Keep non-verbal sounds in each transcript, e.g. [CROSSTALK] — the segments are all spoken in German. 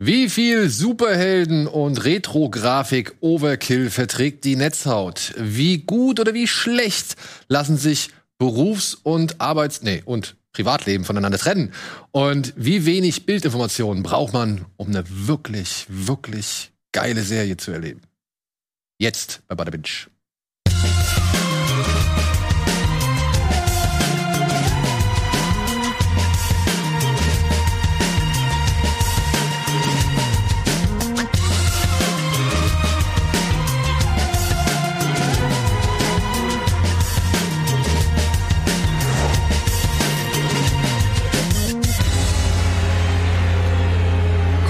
Wie viel Superhelden und Retro-Grafik Overkill verträgt die Netzhaut? Wie gut oder wie schlecht lassen sich Berufs- und Arbeits-, nee, und Privatleben voneinander trennen? Und wie wenig Bildinformationen braucht man, um eine wirklich, wirklich geile Serie zu erleben? Jetzt bei Bada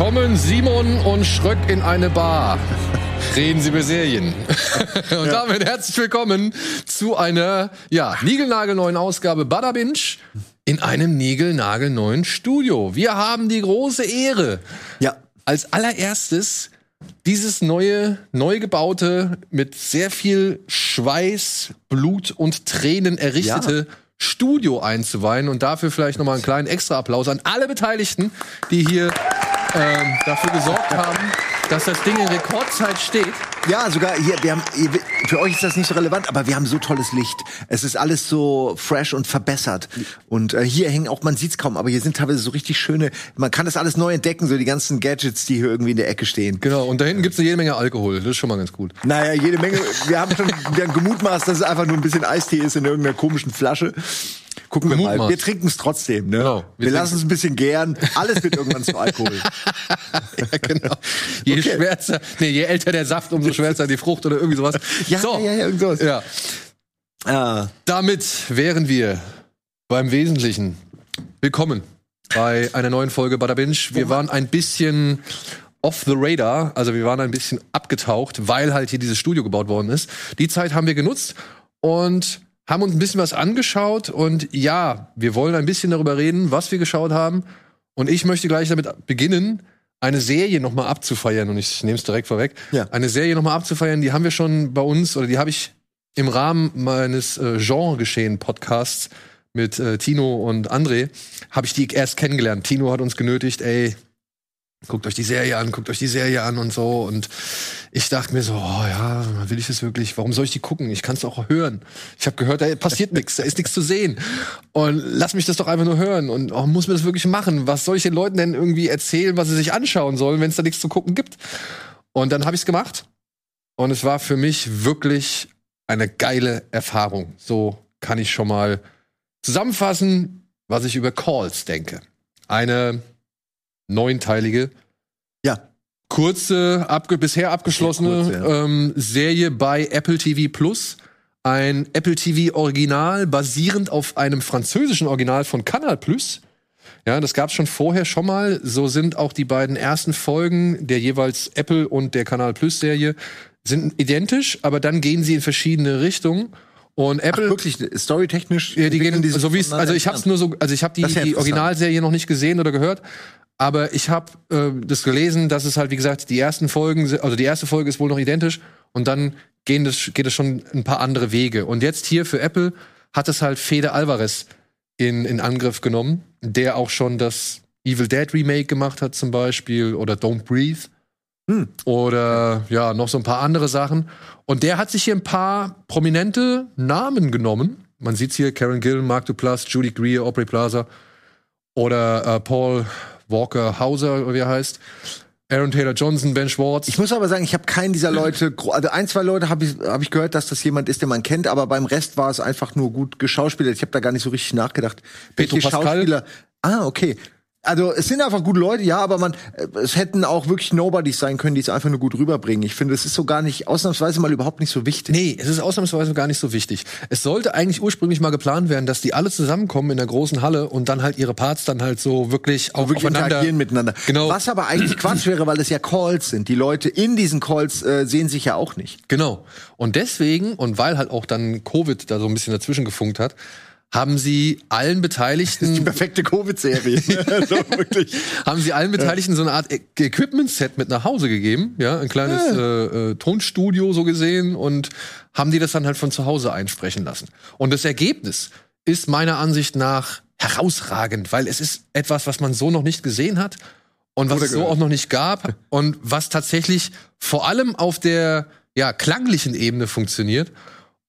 Kommen Simon und Schröck in eine Bar. Reden Sie über Serien. [LAUGHS] und ja. damit herzlich willkommen zu einer, ja, niegelnagelneuen Ausgabe Bada Binge in einem niegelnagelneuen Studio. Wir haben die große Ehre, ja. als allererstes dieses neue, neu gebaute, mit sehr viel Schweiß, Blut und Tränen errichtete ja. Studio einzuweihen und dafür vielleicht nochmal einen kleinen extra Applaus an alle Beteiligten, die hier ähm, dafür gesorgt haben, dass das Ding in Rekordzeit steht. Ja, sogar hier, wir haben, für euch ist das nicht so relevant, aber wir haben so tolles Licht. Es ist alles so fresh und verbessert. Und äh, hier hängen auch, man sieht's kaum, aber hier sind teilweise so richtig schöne, man kann das alles neu entdecken, so die ganzen Gadgets, die hier irgendwie in der Ecke stehen. Genau, und da hinten gibt's eine jede Menge Alkohol, das ist schon mal ganz gut. Naja, jede Menge, wir haben schon wir haben gemutmaßt, dass es einfach nur ein bisschen Eistee ist in irgendeiner komischen Flasche. Gucken wir mal. Wir trinken es trotzdem, ne? Genau, wir, wir lassen es ein bisschen gären. Alles wird irgendwann zu Alkohol. [LAUGHS] ja, genau. Je okay. schwärzer, nee, je älter der Saft, umso schwärzer die Frucht oder irgendwie sowas. [LAUGHS] Ja, so. ja, ja, irgendwas. Ja. Ah. Damit wären wir beim Wesentlichen. Willkommen bei einer neuen Folge Bada Binge. Wir waren ein bisschen off the radar, also wir waren ein bisschen abgetaucht, weil halt hier dieses Studio gebaut worden ist. Die Zeit haben wir genutzt und haben uns ein bisschen was angeschaut und ja, wir wollen ein bisschen darüber reden, was wir geschaut haben. Und ich möchte gleich damit beginnen, eine Serie nochmal abzufeiern. Und ich nehme es direkt vorweg. Ja. Eine Serie nochmal abzufeiern, die haben wir schon bei uns, oder die habe ich im Rahmen meines äh, Genre-Geschehen-Podcasts mit äh, Tino und André, habe ich die erst kennengelernt. Tino hat uns genötigt, ey, guckt euch die Serie an, guckt euch die Serie an und so. Und ich dachte mir so, oh ja, will ich das wirklich? Warum soll ich die gucken? Ich kann es auch hören. Ich habe gehört, da passiert nichts, da ist nichts zu sehen. Und lass mich das doch einfach nur hören. Und oh, muss mir das wirklich machen? Was soll ich den Leuten denn irgendwie erzählen, was sie sich anschauen sollen, wenn es da nichts zu gucken gibt? Und dann habe ich es gemacht. Und es war für mich wirklich eine geile Erfahrung. So kann ich schon mal zusammenfassen, was ich über Calls denke. Eine neunteilige. Ja. Kurze, abge bisher abgeschlossene kurz, ja. ähm, Serie bei Apple TV Plus. Ein Apple TV Original basierend auf einem französischen Original von Canal Plus. Ja, das gab's schon vorher schon mal. So sind auch die beiden ersten Folgen der jeweils Apple und der Canal Plus Serie sind identisch, aber dann gehen sie in verschiedene Richtungen. Und Apple Ach, wirklich storytechnisch ja, die gehen so wie also ich habe nur so also ich habe die, die Originalserie noch nicht gesehen oder gehört, aber ich habe äh, das gelesen, dass es halt, wie gesagt, die ersten Folgen, also die erste Folge ist wohl noch identisch und dann gehen das, geht es schon ein paar andere Wege. Und jetzt hier für Apple hat es halt Fede Alvarez in, in Angriff genommen, der auch schon das Evil Dead Remake gemacht hat zum Beispiel oder Don't Breathe. Hm. Oder ja, noch so ein paar andere Sachen. Und der hat sich hier ein paar prominente Namen genommen. Man sieht hier Karen Gill, Mark Duplass, Judy Greer, Aubrey Plaza oder äh, Paul Walker Hauser, wie er heißt. Aaron Taylor Johnson, Ben Schwartz. Ich muss aber sagen, ich habe keinen dieser Leute, also ein, zwei Leute habe ich, hab ich gehört, dass das jemand ist, den man kennt, aber beim Rest war es einfach nur gut geschauspielert. Ich habe da gar nicht so richtig nachgedacht. Petro Welche Pascal. Schauspieler? Ah, okay. Also es sind einfach gute Leute, ja, aber man, es hätten auch wirklich Nobodies sein können, die es einfach nur gut rüberbringen. Ich finde, es ist so gar nicht, ausnahmsweise mal überhaupt nicht so wichtig. Nee, es ist ausnahmsweise gar nicht so wichtig. Es sollte eigentlich ursprünglich mal geplant werden, dass die alle zusammenkommen in der großen Halle und dann halt ihre Parts dann halt so wirklich auch wirklich aufeinander interagieren miteinander. Genau. Was aber eigentlich Quatsch wäre, weil es ja Calls sind. Die Leute in diesen Calls äh, sehen sich ja auch nicht. Genau. Und deswegen und weil halt auch dann Covid da so ein bisschen dazwischen gefunkt hat, haben sie allen Beteiligten. Das ist die perfekte Covid-Serie. [LAUGHS] so, haben sie allen Beteiligten so eine Art e- Equipment-Set mit nach Hause gegeben, ja, ein kleines ja. Äh, äh, Tonstudio so gesehen und haben die das dann halt von zu Hause einsprechen lassen. Und das Ergebnis ist meiner Ansicht nach herausragend, weil es ist etwas, was man so noch nicht gesehen hat und was es so auch noch nicht gab [LAUGHS] und was tatsächlich vor allem auf der ja, klanglichen Ebene funktioniert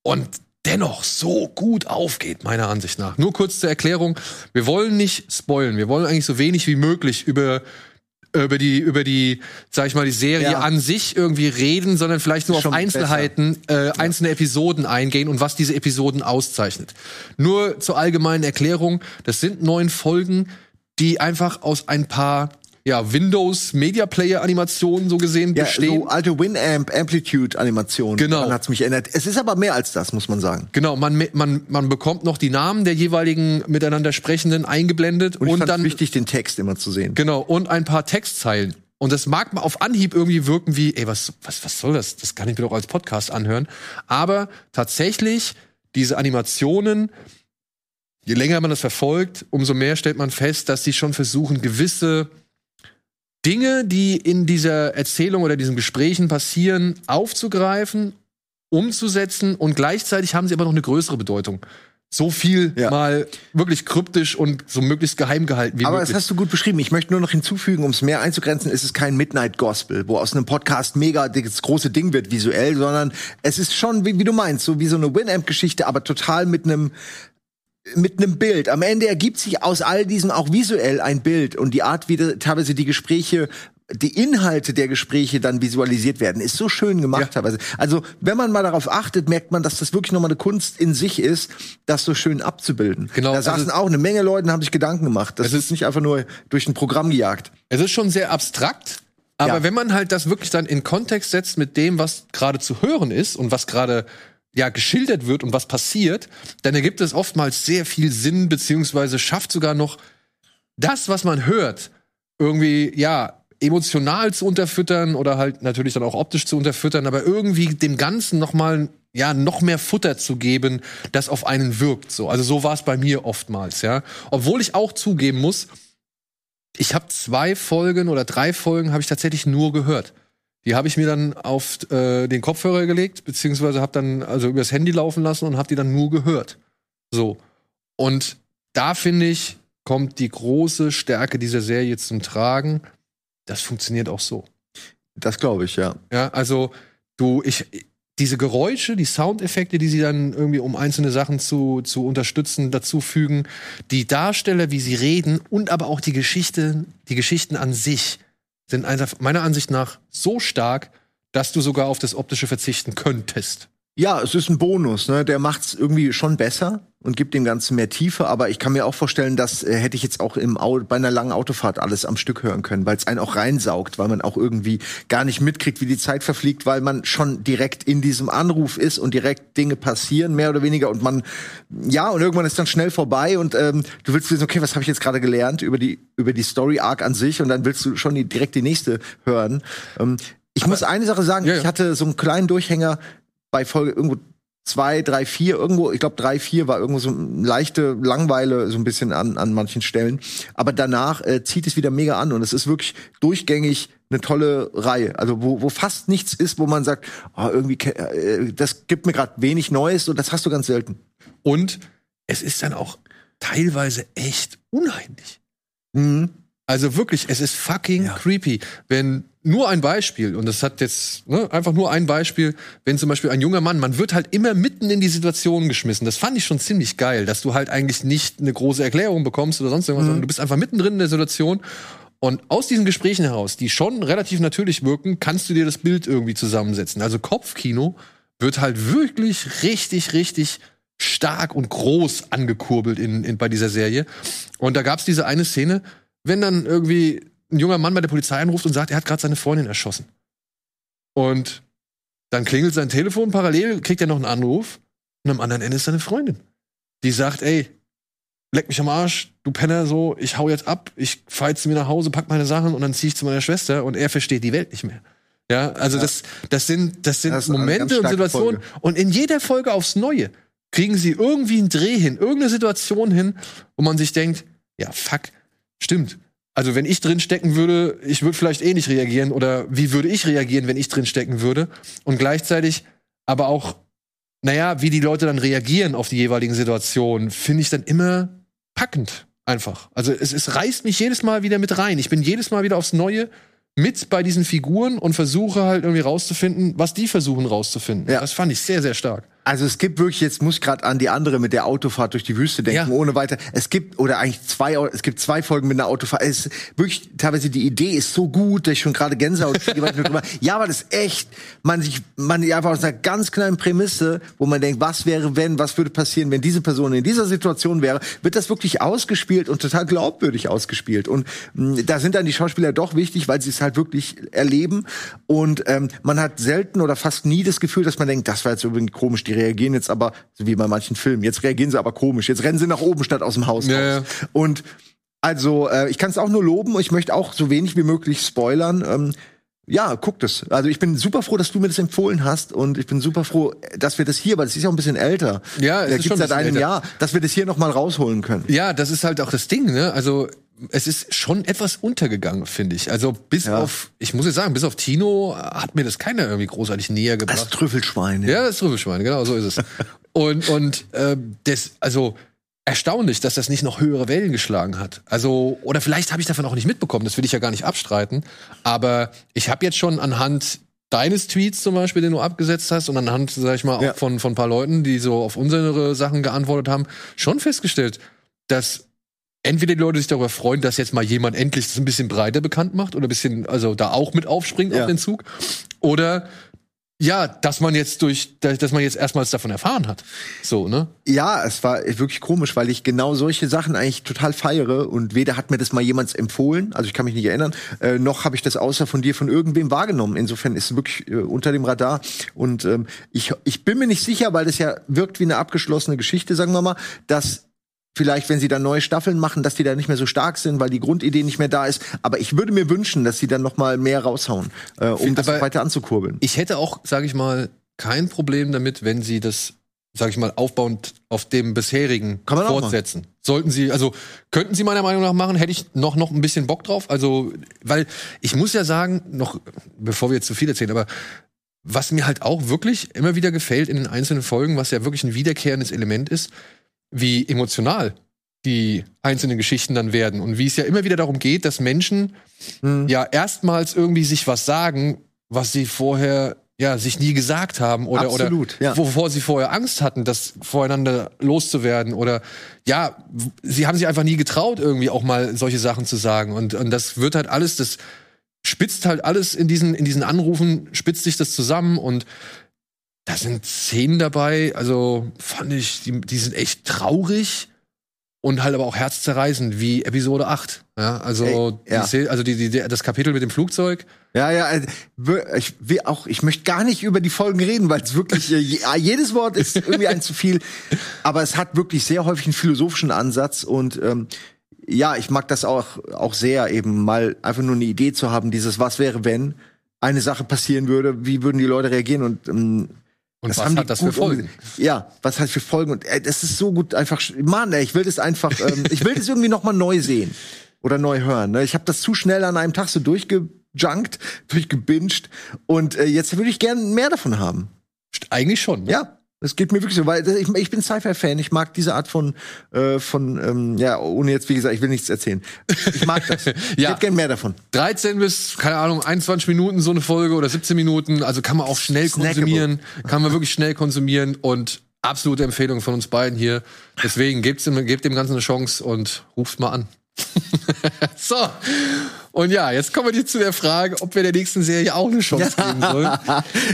und dennoch so gut aufgeht, meiner Ansicht nach. Nur kurz zur Erklärung. Wir wollen nicht spoilen. Wir wollen eigentlich so wenig wie möglich über über die über die sag ich mal die Serie Ja. an sich irgendwie reden, sondern vielleicht nur auf Einzelheiten, äh, einzelne Episoden eingehen und was diese Episoden auszeichnet. Nur zur allgemeinen Erklärung, das sind neun Folgen, die einfach aus ein paar ja, Windows Media Player Animationen so gesehen Ja, bestehen. so alte Winamp Amplitude Animation. Genau. Daran hat's mich erinnert. Es ist aber mehr als das, muss man sagen. Genau, man, man, man bekommt noch die Namen der jeweiligen miteinander Sprechenden eingeblendet Und, und, ich fand dann wichtig, den Text immer zu sehen. genau und ein paar Textzeilen. Und das mag mal auf Anhieb irgendwie wirken wie, ey, was, was, was soll das? Das kann ich mir doch als Podcast anhören. Aber tatsächlich, diese Animationen, je länger man das verfolgt, umso mehr stellt man fest, dass sie schon versuchen, gewisse Dinge, die in dieser Erzählung oder diesen Gesprächen passieren, aufzugreifen, umzusetzen und gleichzeitig haben sie aber noch eine größere Bedeutung. So viel Ja. mal wirklich kryptisch und so möglichst geheim gehalten wie Aber möglich. das hast du gut beschrieben. Ich möchte nur noch hinzufügen, um es mehr einzugrenzen, ist es kein Midnight Gospel, wo aus einem Podcast mega das große Ding wird visuell, sondern es ist schon, wie, wie du meinst, so wie so eine Winamp-Geschichte, aber total mit einem mit einem Bild. Am Ende ergibt sich aus all diesem auch visuell ein Bild und die Art, wie teilweise die Gespräche die Inhalte der Gespräche dann visualisiert werden, ist so schön gemacht Ja. teilweise. Also, wenn man mal darauf achtet, merkt man, dass das wirklich nochmal eine Kunst in sich ist, das so schön abzubilden. Genau, Da saßen also- auch eine Menge Leute und haben sich Gedanken gemacht. Das Es ist ist- nicht einfach nur durch ein Programm gejagt. Es ist schon sehr abstrakt, aber Ja. wenn man halt das wirklich dann in Kontext setzt mit dem, was gerade zu hören ist und was gerade ja geschildert wird und was passiert, dann ergibt es oftmals sehr viel Sinn beziehungsweise schafft sogar noch das, was man hört, irgendwie ja emotional zu unterfüttern oder halt natürlich dann auch optisch zu unterfüttern, aber irgendwie dem Ganzen noch mal ja noch mehr Futter zu geben, das auf einen wirkt. So, also so war es bei mir oftmals, ja. Obwohl ich auch zugeben muss, ich habe zwei Folgen oder drei Folgen habe ich tatsächlich nur gehört. Die habe ich mir dann auf äh, den Kopfhörer gelegt, beziehungsweise habe dann also übers Handy laufen lassen und habe die dann nur gehört. So. Und da finde ich, kommt die große Stärke dieser Serie zum Tragen. Das funktioniert auch so. Das glaube ich, ja. Ja, also du, ich, diese Geräusche, die Soundeffekte, die sie dann irgendwie, um einzelne Sachen zu, zu unterstützen, dazu fügen, die Darsteller, wie sie reden und aber auch die Geschichte, die Geschichten an sich sind meiner Ansicht nach so stark, dass du sogar auf das Optische verzichten könntest. Ja, es ist ein Bonus, ne? Der macht's irgendwie schon besser und gibt dem Ganzen mehr Tiefe, aber ich kann mir auch vorstellen, das äh, hätte ich jetzt auch im Au bei einer langen Autofahrt alles am Stück hören können, weil es einen auch reinsaugt, weil man auch irgendwie gar nicht mitkriegt, wie die Zeit verfliegt, weil man schon direkt in diesem Anruf ist und direkt Dinge passieren, mehr oder weniger und man ja, und irgendwann ist dann schnell vorbei und ähm, du willst wissen, okay, was habe ich jetzt gerade gelernt über die über die Story Arc an sich und dann willst du schon die, direkt die nächste hören. Ähm, ich muss eine Sache sagen, Ja, ja. ich hatte so einen kleinen Durchhänger bei Folge irgendwo zwei, drei, vier, irgendwo, ich glaube drei, vier war irgendwo so eine leichte Langweile so ein bisschen an, an manchen Stellen. Aber danach äh, zieht es wieder mega an und es ist wirklich durchgängig eine tolle Reihe. Also wo, wo fast nichts ist, wo man sagt, oh, irgendwie, äh, das gibt mir gerade wenig Neues und das hast du ganz selten. Und es ist dann auch teilweise echt unheimlich. Mhm. Also wirklich, es ist fucking Ja. creepy. Wenn nur ein Beispiel, und das hat jetzt ne, einfach nur ein Beispiel, wenn zum Beispiel ein junger Mann, man wird halt immer mitten in die Situation geschmissen. Das fand ich schon ziemlich geil, dass du halt eigentlich nicht eine große Erklärung bekommst oder sonst irgendwas, sondern du bist einfach mittendrin in der Situation. Und aus diesen Gesprächen heraus, die schon relativ natürlich wirken, kannst du dir das Bild irgendwie zusammensetzen. Also Kopfkino wird halt wirklich richtig, richtig stark und groß angekurbelt in, in, bei dieser Serie. Und da gab's diese eine Szene, wenn dann irgendwie ein junger Mann bei der Polizei anruft und sagt, er hat gerade seine Freundin erschossen. Und dann klingelt sein Telefon, parallel kriegt er noch einen Anruf und am anderen Ende ist seine Freundin. Die sagt, ey, leck mich am Arsch, du Penner, so, ich hau jetzt ab, ich fahr jetzt zu mir nach Hause, pack meine Sachen und dann zieh ich zu meiner Schwester und er versteht die Welt nicht mehr. Ja, also Ja. das, das sind, das sind Das Momente und Situationen Folge. und in jeder Folge aufs Neue kriegen sie irgendwie einen Dreh hin, irgendeine Situation hin, wo man sich denkt, ja, fuck, stimmt. Also wenn ich drin stecken würde, ich würde vielleicht eh nicht reagieren oder wie würde ich reagieren, wenn ich drin stecken würde? Und gleichzeitig aber auch, naja, wie die Leute dann reagieren auf die jeweiligen Situationen, finde ich dann immer packend. Einfach. Also es, es reißt mich jedes Mal wieder mit rein. Ich bin jedes Mal wieder aufs Neue mit bei diesen Figuren und versuche halt irgendwie rauszufinden, was die versuchen rauszufinden. Ja. Das fand ich sehr, sehr stark. Also es gibt wirklich, jetzt muss ich gerade an die andere mit der Autofahrt durch die Wüste denken, Ja. ohne weiter. Es gibt, oder eigentlich zwei, es gibt zwei Folgen mit einer Autofahrt. Es ist wirklich, teilweise die Idee ist so gut, dass ich schon gerade Gänsehaut kriege, [LAUGHS] Ja, aber das ist echt, man sich, man einfach aus einer ganz kleinen Prämisse, wo man denkt, was wäre, wenn, was würde passieren, wenn diese Person in dieser Situation wäre, wird das wirklich ausgespielt und total glaubwürdig ausgespielt. Und mh, da sind dann die Schauspieler doch wichtig, weil sie es halt wirklich erleben. Und ähm, man hat selten oder fast nie das Gefühl, dass man denkt, das war jetzt übrigens komisch, die reagieren jetzt aber, so wie bei manchen Filmen, jetzt reagieren sie aber komisch, jetzt rennen sie nach oben statt aus dem Haus Ja, raus. Und also, äh, ich kann es auch nur loben und ich möchte auch so wenig wie möglich spoilern. Ähm, ja, guckt es. Also ich bin super froh, dass du mir das empfohlen hast und ich bin super froh, dass wir das hier, weil es ist ja auch ein bisschen älter. Ja, es äh, ist schon seit einem älter. Jahr, dass wir das hier noch mal rausholen können. Ja, das ist halt auch das Ding, ne? Also es ist schon etwas untergegangen, finde ich. Also bis Ja. auf, ich muss jetzt sagen, bis auf Tino hat mir das keiner irgendwie großartig näher Das gebracht. Trüffelschwein. Ja, das Trüffelschwein, genau, so ist es. [LAUGHS] und und äh, das, also erstaunlich, dass das nicht noch höhere Wellen geschlagen hat. Also, oder vielleicht habe ich davon auch nicht mitbekommen, das will ich ja gar nicht abstreiten. Aber ich habe jetzt schon anhand deines Tweets zum Beispiel, den du abgesetzt hast, und anhand, sag ich mal, Ja. auch von, von ein paar Leuten, die so auf unsere Sachen geantwortet haben, schon festgestellt, dass entweder die Leute sich darüber freuen, dass jetzt mal jemand endlich das ein bisschen breiter bekannt macht oder ein bisschen, also da auch mit aufspringt Ja. auf den Zug. Oder ja, dass man jetzt durch, dass man jetzt erstmals davon erfahren hat. So, ne? Ja, es war wirklich komisch, weil ich genau solche Sachen eigentlich total feiere und weder hat mir das mal jemand empfohlen, also ich kann mich nicht erinnern, äh, noch habe ich das außer von dir von irgendwem wahrgenommen. Insofern ist es wirklich äh, unter dem Radar und ähm, ich, ich bin mir nicht sicher, weil das ja wirkt wie eine abgeschlossene Geschichte, sagen wir mal, dass vielleicht, wenn sie dann neue Staffeln machen, dass die da nicht mehr so stark sind, weil die Grundidee nicht mehr da ist. Aber ich würde mir wünschen, dass sie dann noch mal mehr raushauen, äh, um das weiter anzukurbeln. Ich hätte auch, sage ich mal, kein Problem damit, wenn sie das, sage ich mal, aufbauend auf dem bisherigen fortsetzen. Sollten sie, also könnten sie meiner Meinung nach machen, hätte ich noch noch ein bisschen Bock drauf. Also, weil ich muss ja sagen, noch bevor wir jetzt zu viel erzählen, aber was mir halt auch wirklich immer wieder gefällt in den einzelnen Folgen, was ja wirklich ein wiederkehrendes Element ist, wie emotional die einzelnen Geschichten dann werden und wie es ja immer wieder darum geht, dass Menschen Hm. ja erstmals irgendwie sich was sagen, was sie vorher ja sich nie gesagt haben oder Absolut, oder ja. wovor sie vorher Angst hatten, das voreinander loszuwerden oder ja, sie haben sich einfach nie getraut irgendwie auch mal solche Sachen zu sagen und und das wird halt alles das spitzt halt alles in diesen in diesen Anrufen spitzt sich das zusammen und da sind Szenen dabei, also fand ich, die, die sind echt traurig und halt aber auch herzzerreißend, wie Episode 8. Ja, also, Ey, ja. Die, Szene- also die, die, das Kapitel mit dem Flugzeug. Ja, ja, äh, ich will auch, ich möchte gar nicht über die Folgen reden, weil es wirklich, äh, je- jedes Wort ist irgendwie ein zu viel. Aber es hat wirklich sehr häufig einen philosophischen Ansatz und ähm, ja, ich mag das auch, auch sehr, eben mal einfach nur eine Idee zu haben, dieses Was wäre, wenn eine Sache passieren würde, wie würden die Leute reagieren und ähm, Und das was hat das für Folgen? Ja, was hat für Folgen? Und äh, das ist so gut einfach. Mann, ey, ich will das einfach. Ähm, ich will das [LAUGHS] irgendwie noch mal neu sehen oder neu hören. Ne? Ich habe das zu schnell an einem Tag so durchgejunkt, durchgebinged und äh, jetzt würde ich gerne mehr davon haben. Eigentlich schon. Ne? Ja, das geht mir wirklich so, weil ich, ich bin Sci-Fi-Fan. Ich mag diese Art von äh, von ähm, ja ohne jetzt wie gesagt, ich will nichts erzählen. Ich mag das. [LAUGHS] Ich Ja. hätte gerne mehr davon. 13 bis, keine Ahnung, 21 Minuten so eine Folge oder 17 Minuten. Also kann man auch schnell Snackable. konsumieren. Kann man wirklich schnell konsumieren und absolute Empfehlung von uns beiden hier. Deswegen gebt dem, gebt dem Ganzen eine Chance und ruft mal an. [LAUGHS] so. Und ja, jetzt kommen wir jetzt zu der Frage, ob wir der nächsten Serie auch eine Chance geben sollen.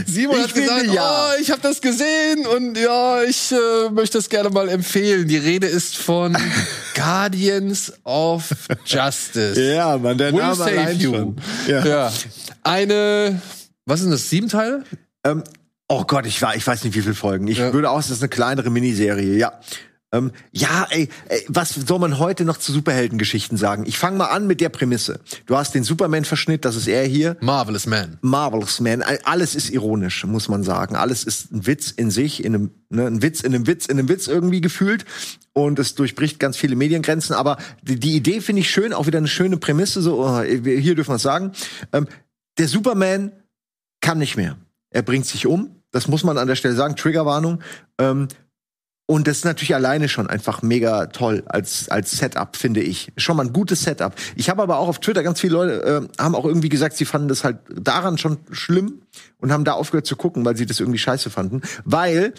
Simon Ich hat gesagt, finde, ja. oh, ich habe das gesehen und ja, ich äh, möchte das gerne mal empfehlen. Die Rede ist von [LAUGHS] Guardians of Justice. Ja, man, der Will save you. Ja. Eine, was sind das, sieben Teile? Ähm, oh Gott, ich, war, ich weiß nicht, wie viele Folgen. Ich Ja. würde aus, das ist eine kleinere Miniserie, ja. Ähm, ja, ey, ey, was soll man heute noch zu Superheldengeschichten sagen? Ich fange mal an mit der Prämisse. Du hast den Superman-Verschnitt, das ist er hier. Marvelous Man. Marvelous Man. Alles ist ironisch, muss man sagen. Alles ist ein Witz in sich, in einem, ne, ein Witz in einem Witz in einem Witz irgendwie gefühlt. Und es durchbricht ganz viele Mediengrenzen. Aber die, die Idee finde ich schön, auch wieder eine schöne Prämisse. So, oh, hier dürfen wir es sagen. Ähm, der Superman kann nicht mehr. Er bringt sich um. Das muss man an der Stelle sagen. Triggerwarnung. Ähm, Und das ist natürlich alleine schon einfach mega toll als, als Setup, finde ich. Schon mal ein gutes Setup. Ich habe aber auch auf Twitter ganz viele Leute äh, haben auch irgendwie gesagt, sie fanden das halt daran schon schlimm und haben da aufgehört zu gucken, weil sie das irgendwie scheiße fanden. Weil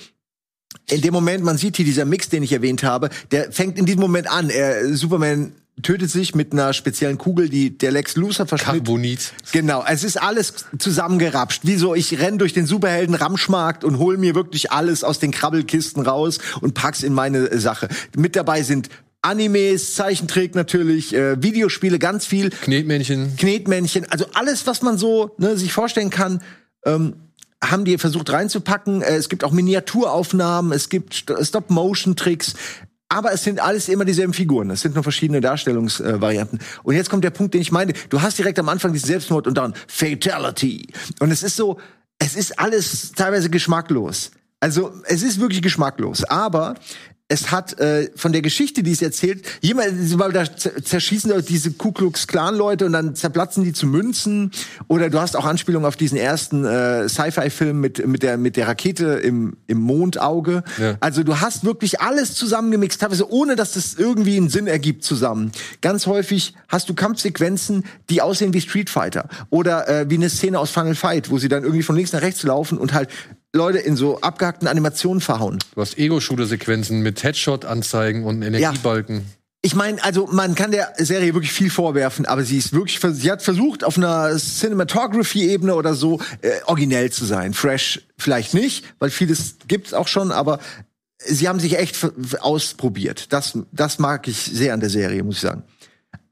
in dem Moment, man sieht hier dieser Mix, den ich erwähnt habe, der fängt in diesem Moment an. Er, Superman tötet sich mit einer speziellen Kugel, die der Lex Luthor verschnitt. Carbonit. Genau, es ist alles zusammengerapscht. Wie so, ich renn durch den Superhelden Ramschmarkt und hol mir wirklich alles aus den Krabbelkisten raus und pack's in meine Sache. Mit dabei sind Animes, Zeichentrick natürlich, äh, Videospiele, ganz viel. Knetmännchen. Knetmännchen, also alles, was man so ne, sich vorstellen kann. Ähm, haben die versucht reinzupacken. Äh, Es gibt auch Miniaturaufnahmen, es gibt Stop-Motion-Tricks. Aber es sind alles immer dieselben Figuren. Es sind nur verschiedene Darstellungsvarianten. und jetzt kommt der Punkt, den ich meine. Du hast direkt am Anfang diesen Selbstmord und dann Fatality. Und es ist so, es ist alles teilweise geschmacklos. Also es ist wirklich geschmacklos. Aber es hat äh, von der Geschichte, die es erzählt, jemand, weil da zer- zerschießen diese Ku Klux Klan Leute und dann zerplatzen die zu Münzen. Oder du hast auch Anspielungen auf diesen ersten äh, Sci-Fi-Film mit mit der mit der Rakete im im Mondauge. Ja. Also du hast wirklich alles zusammengemixt, teilweise ohne dass das irgendwie einen Sinn ergibt zusammen. Ganz häufig hast du Kampfsequenzen, die aussehen wie Street Fighter oder äh, wie eine Szene aus Final Fight, wo sie dann irgendwie von links nach rechts laufen und halt Leute in so abgehackten Animationen verhauen. Du hast Ego-Shooter-Sequenzen mit Headshot-Anzeigen und Energiebalken. Ich meine, also man kann der Serie wirklich viel vorwerfen, aber sie ist wirklich, sie hat versucht auf einer Cinematography-Ebene oder so äh, originell zu sein. Fresh vielleicht nicht, weil vieles gibt's auch schon, aber sie haben sich echt ausprobiert. Das, das mag ich sehr an der Serie, muss ich sagen.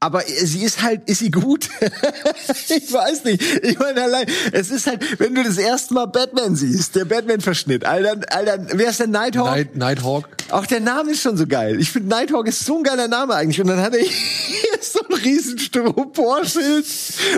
Aber sie ist halt, ist sie gut? [LAUGHS] ich weiß nicht. Ich meine, allein, es ist halt, wenn du das erste Mal Batman siehst, der Batman-Verschnitt, Alter, Alter, wer ist der Nighthawk? Night, Nighthawk. Auch der Name ist schon so geil. Ich finde Nighthawk ist so ein geiler Name eigentlich. Und dann hat er [LAUGHS] hier so ein riesen Styroporschild.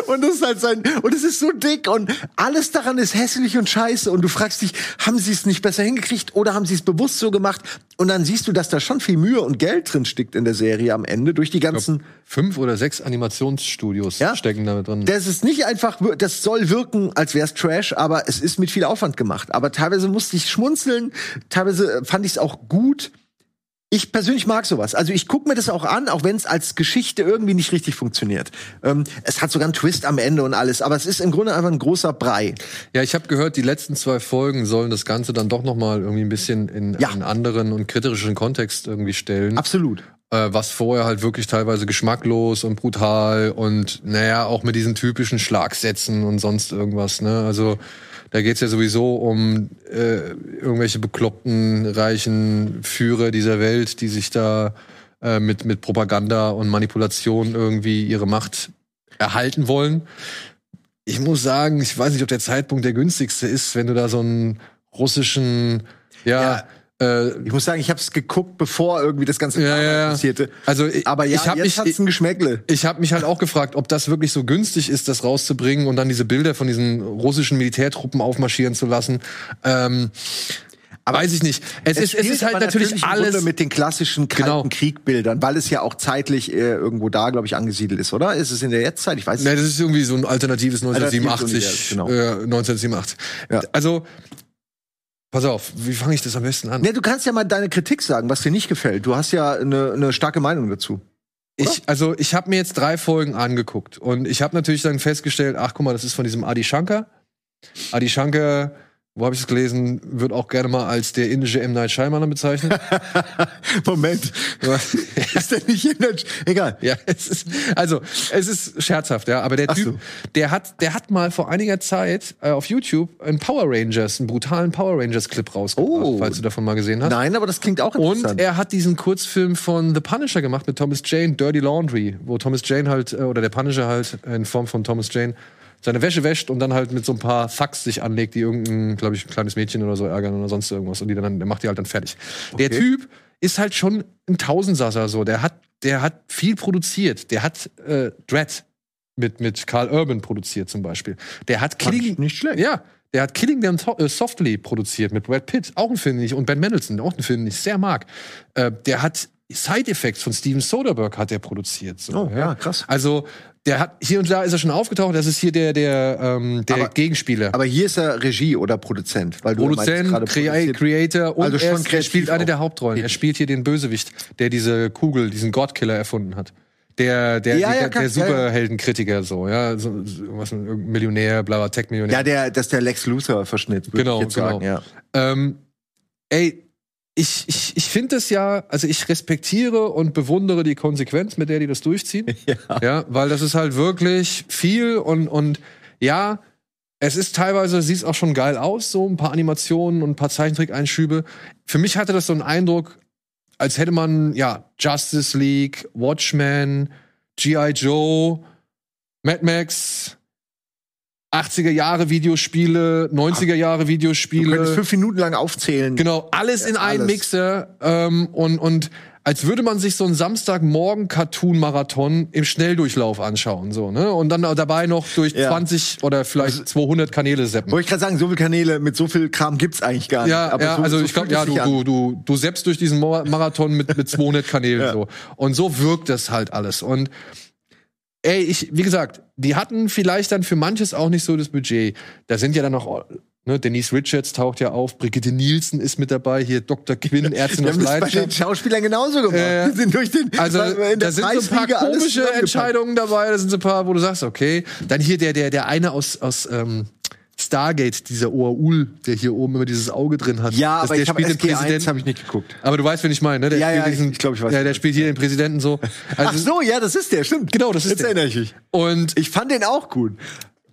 Und das ist halt sein, und es ist so dick und alles daran ist hässlich und scheiße. Und du fragst dich, haben sie es nicht besser hingekriegt oder haben sie es bewusst so gemacht? Und dann siehst du, dass da schon viel Mühe und Geld drin steckt in der Serie am Ende durch die ganzen Fünf oder sechs Animationsstudios Ja. stecken damit drin. Das ist nicht einfach, das soll wirken, als wär's Trash, aber es ist mit viel Aufwand gemacht. Aber teilweise musste ich schmunzeln, teilweise fand ich es auch gut. Ich persönlich mag sowas. Also ich gucke mir das auch an, auch wenn es als Geschichte irgendwie nicht richtig funktioniert. Ähm, es hat sogar einen Twist am Ende und alles, aber es ist im Grunde einfach ein großer Brei. Ja, ich habe gehört, die letzten zwei Folgen sollen das Ganze dann doch noch mal irgendwie ein bisschen in Ja. einen anderen und kritischeren Kontext irgendwie stellen. Absolut. äh, was vorher halt wirklich teilweise geschmacklos und brutal und naja, auch mit diesen typischen Schlagsätzen und sonst irgendwas, ne? Also da geht's ja sowieso um äh, irgendwelche bekloppten, reichen Führer dieser Welt, die sich da äh, mit, mit Propaganda und Manipulation irgendwie ihre Macht erhalten wollen. Ich muss sagen, ich weiß nicht, ob der Zeitpunkt der günstigste ist, wenn du da so einen russischen, ja, äh, Ich muss sagen, ich habe es geguckt, bevor irgendwie das ganze Ja, ja, passierte. Also ich- aber ja, ich hab jetzt mich- ein Geschmäckle. Ich habe mich halt auch gefragt, ob das wirklich so günstig ist, das rauszubringen und dann diese Bilder von diesen russischen Militärtruppen aufmarschieren zu lassen. Ähm, weiß ich nicht. Es, ist, es ist halt aber natürlich, im alles. Mit den klassischen kalten Genau. Kriegբildern, weil es ja auch zeitlich äh, irgendwo da, glaube ich, angesiedelt ist, oder? Ist es in der Jetztzeit? Ich weiß Ne, das ist irgendwie so ein alternatives 1987. Alternatives Universum, äh, 1987. Ja. Also, pass auf, wie fange ich das am besten an? Ne, du kannst ja mal deine Kritik sagen, was dir nicht gefällt. Du hast ja eine, eine starke Meinung dazu. Ich, also ich habe mir jetzt drei Folgen angeguckt und ich habe natürlich dann festgestellt, ach guck mal, das ist von diesem Adi Shankar. Adi Shankar, wo habe ich es gelesen, wird auch gerne mal als der indische M. Night Shyamalan bezeichnet. [LAUGHS] Moment. [LAUGHS] ist der nicht in der... Egal. ja, es ist, also es ist scherzhaft, ja, aber der Ach Typ, so. der hat, der hat mal vor einiger Zeit äh, auf YouTube einen Power Rangers, einen brutalen Power Rangers Clip rausgebracht, Oh. falls du davon mal gesehen hast. Nein, aber das klingt auch interessant. Und er hat diesen Kurzfilm von The Punisher gemacht mit Thomas Jane, Dirty Laundry, wo Thomas Jane halt, äh, oder der Punisher halt in Form von Thomas Jane seine Wäsche wäscht und dann halt mit so ein paar Thugs sich anlegt, die irgendein, glaube ich, kleines Mädchen oder so ärgern oder sonst irgendwas. Und die dann, der macht die halt dann fertig. Der Typ ist halt schon ein Tausendsasser so. Der hat, der hat viel produziert. Der hat äh, Dread mit, mit Carl Urban produziert zum Beispiel. Der hat Fand Killing, nicht schlecht. ja, der hat Killing Them äh, Softly produziert mit Brad Pitt, auch ein Film, den ich, und Ben Mendelsohn, auch ein Film, den ich sehr mag. Äh, der hat Side-Effects von Steven Soderbergh hat er produziert. So, Oh, ja, krass. Also, der hat, hier und da ist er schon aufgetaucht, das ist hier der, der, ähm, der Aber- Gegenspieler. Aber hier ist er Regie oder Produzent, weil Produzent, Crea. Creator und Also er, schon er spielt eine der Hauptrollen. Er spielt hier den Bösewicht, der diese Kugel, diesen Godkiller erfunden hat. Der, der, Ja, ja, der, ja, ja. Superheldenkritiker, so, ja, so, was, ein Millionär, bla, bla, Tech-Millionär. Ja, der, das ist der Lex Luthor-Verschnitt, würde Genau, ich jetzt genau. sagen. Ja. Ähm, ey, ich, ich, ich finde es ja, also ich respektiere und bewundere die Konsequenz, mit der die das durchziehen. [LAUGHS] Ja. Ja, weil das ist halt wirklich viel und, und ja, es ist teilweise, sieht es auch schon geil aus, so ein paar Animationen und ein paar Zeichentrick-Einschübe. Für mich hatte das so einen Eindruck, als hätte man, ja, Justice League, Watchmen, G.I. Joe, Mad Max, 80er Jahre Videospiele, 90er Jahre Du Videospiele. könntest fünf Minuten lang aufzählen. Genau, alles in einen alles. Mixer. Ähm, und, und als würde man sich so einen Samstagmorgen-Cartoon-Marathon im Schnelldurchlauf anschauen. So, ne? Und dann dabei noch durch Ja. 20 oder vielleicht 200 Kanäle seppen. Wollte ich gerade sagen, so viele Kanäle mit so viel Kram gibt's eigentlich gar nicht. Ja, Aber ja so, also so ich glaube, ja, du, du, du, du selbst durch diesen Marathon mit, mit 200 Kanälen Ja. so. Und so wirkt das halt alles. Und ey, ich, wie gesagt, die hatten vielleicht dann für manches auch nicht so das Budget. Da sind ja dann noch, ne, Denise Richards taucht ja auf, Brigitte Nielsen ist mit dabei, hier Dr. Quinn, Ärztin aus das bei den Leidenschaft. Schauspielern genauso gemacht. Die sind durch den, Also, da sind so ein paar komische. Entscheidungen dabei, da sind so ein paar, wo du sagst, okay. Dann hier der, der, der eine aus, aus ähm, Stargate, dieser Oaul, der hier oben immer dieses Auge drin hat. Ja, Das- aber der ich spielt den SG1 Präsidenten. habe ich nicht geguckt. Aber du weißt, wen ich meine, ne? Der Ja, ja, diesen, ich glaub, ich weiß, Ja, der spielt hier den Präsidenten so. Also, Ach so, ja, das ist der, stimmt. Genau, das ist Jetzt der. erinnere ich mich. Und Ich fand den auch gut.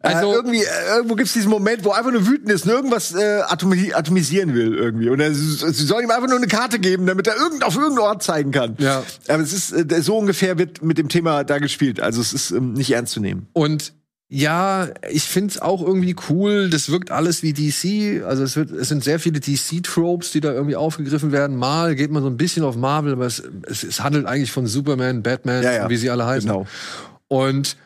Also- äh, irgendwie, äh, irgendwo gibt's diesen Moment, wo einfach nur wütend ist und irgendwas äh, atomi atomisieren will irgendwie. Und er, sie sollen ihm einfach nur eine Karte geben, damit er irgend, auf irgendeinen Ort zeigen kann. Ja. Aber es ist, äh, so ungefähr wird mit dem Thema da gespielt. Also es ist ähm, nicht ernst zu nehmen. Und ja, ich find's auch irgendwie cool. Das wirkt alles wie DC. Also es, wird, es sind sehr viele DC-Tropes, die da irgendwie aufgegriffen werden. Mal geht man so ein bisschen auf Marvel, aber es, es, es handelt eigentlich von Superman, Batman, Ja, ja. wie sie alle heißen. Genau. Und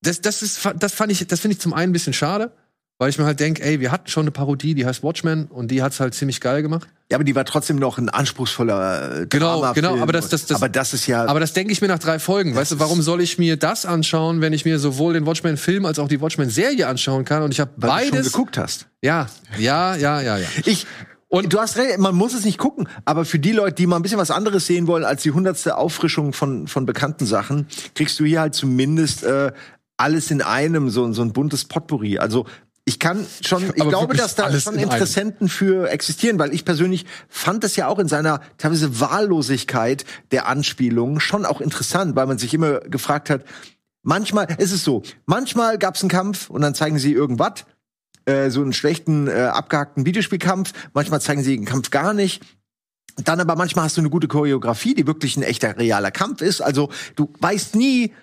das, das ist, das fand ich, das finde ich zum einen ein bisschen schade, weil ich mir halt denke, ey, wir hatten schon eine Parodie, die heißt Watchmen und die hat's halt ziemlich geil gemacht. Ja, aber die war trotzdem noch ein anspruchsvoller äh, Genau, genau, aber das- das- das- aber das ist ja. Aber das denke ich mir nach drei Folgen. Weißt du, warum soll ich mir das anschauen, wenn ich mir sowohl den Watchmen-Film als auch die Watchmen-Serie anschauen kann? Und ich habe weil du schon beides. geguckt hast. Ja, ja, ja, ja, ja. Ich und du hast recht, man muss es nicht gucken, aber für die Leute, die mal ein bisschen was anderes sehen wollen als die hundertste Auffrischung von von bekannten Sachen, kriegst du hier halt zumindest äh, alles in einem so so ein buntes Potpourri. Also ich kann schon, ich Aber glaube, dass da schon in. Interessenten für existieren, weil ich persönlich fand das ja auch in seiner teilweise Wahllosigkeit der Anspielungen schon auch interessant, weil man sich immer gefragt hat, manchmal ist es so, manchmal gab es einen Kampf und dann zeigen sie irgendwas, äh, so einen schlechten, äh, abgehackten Videospielkampf. Manchmal zeigen sie den Kampf gar nicht. Dann aber manchmal hast du eine gute Choreografie, die wirklich ein echter, realer Kampf ist. Also du weißt nie,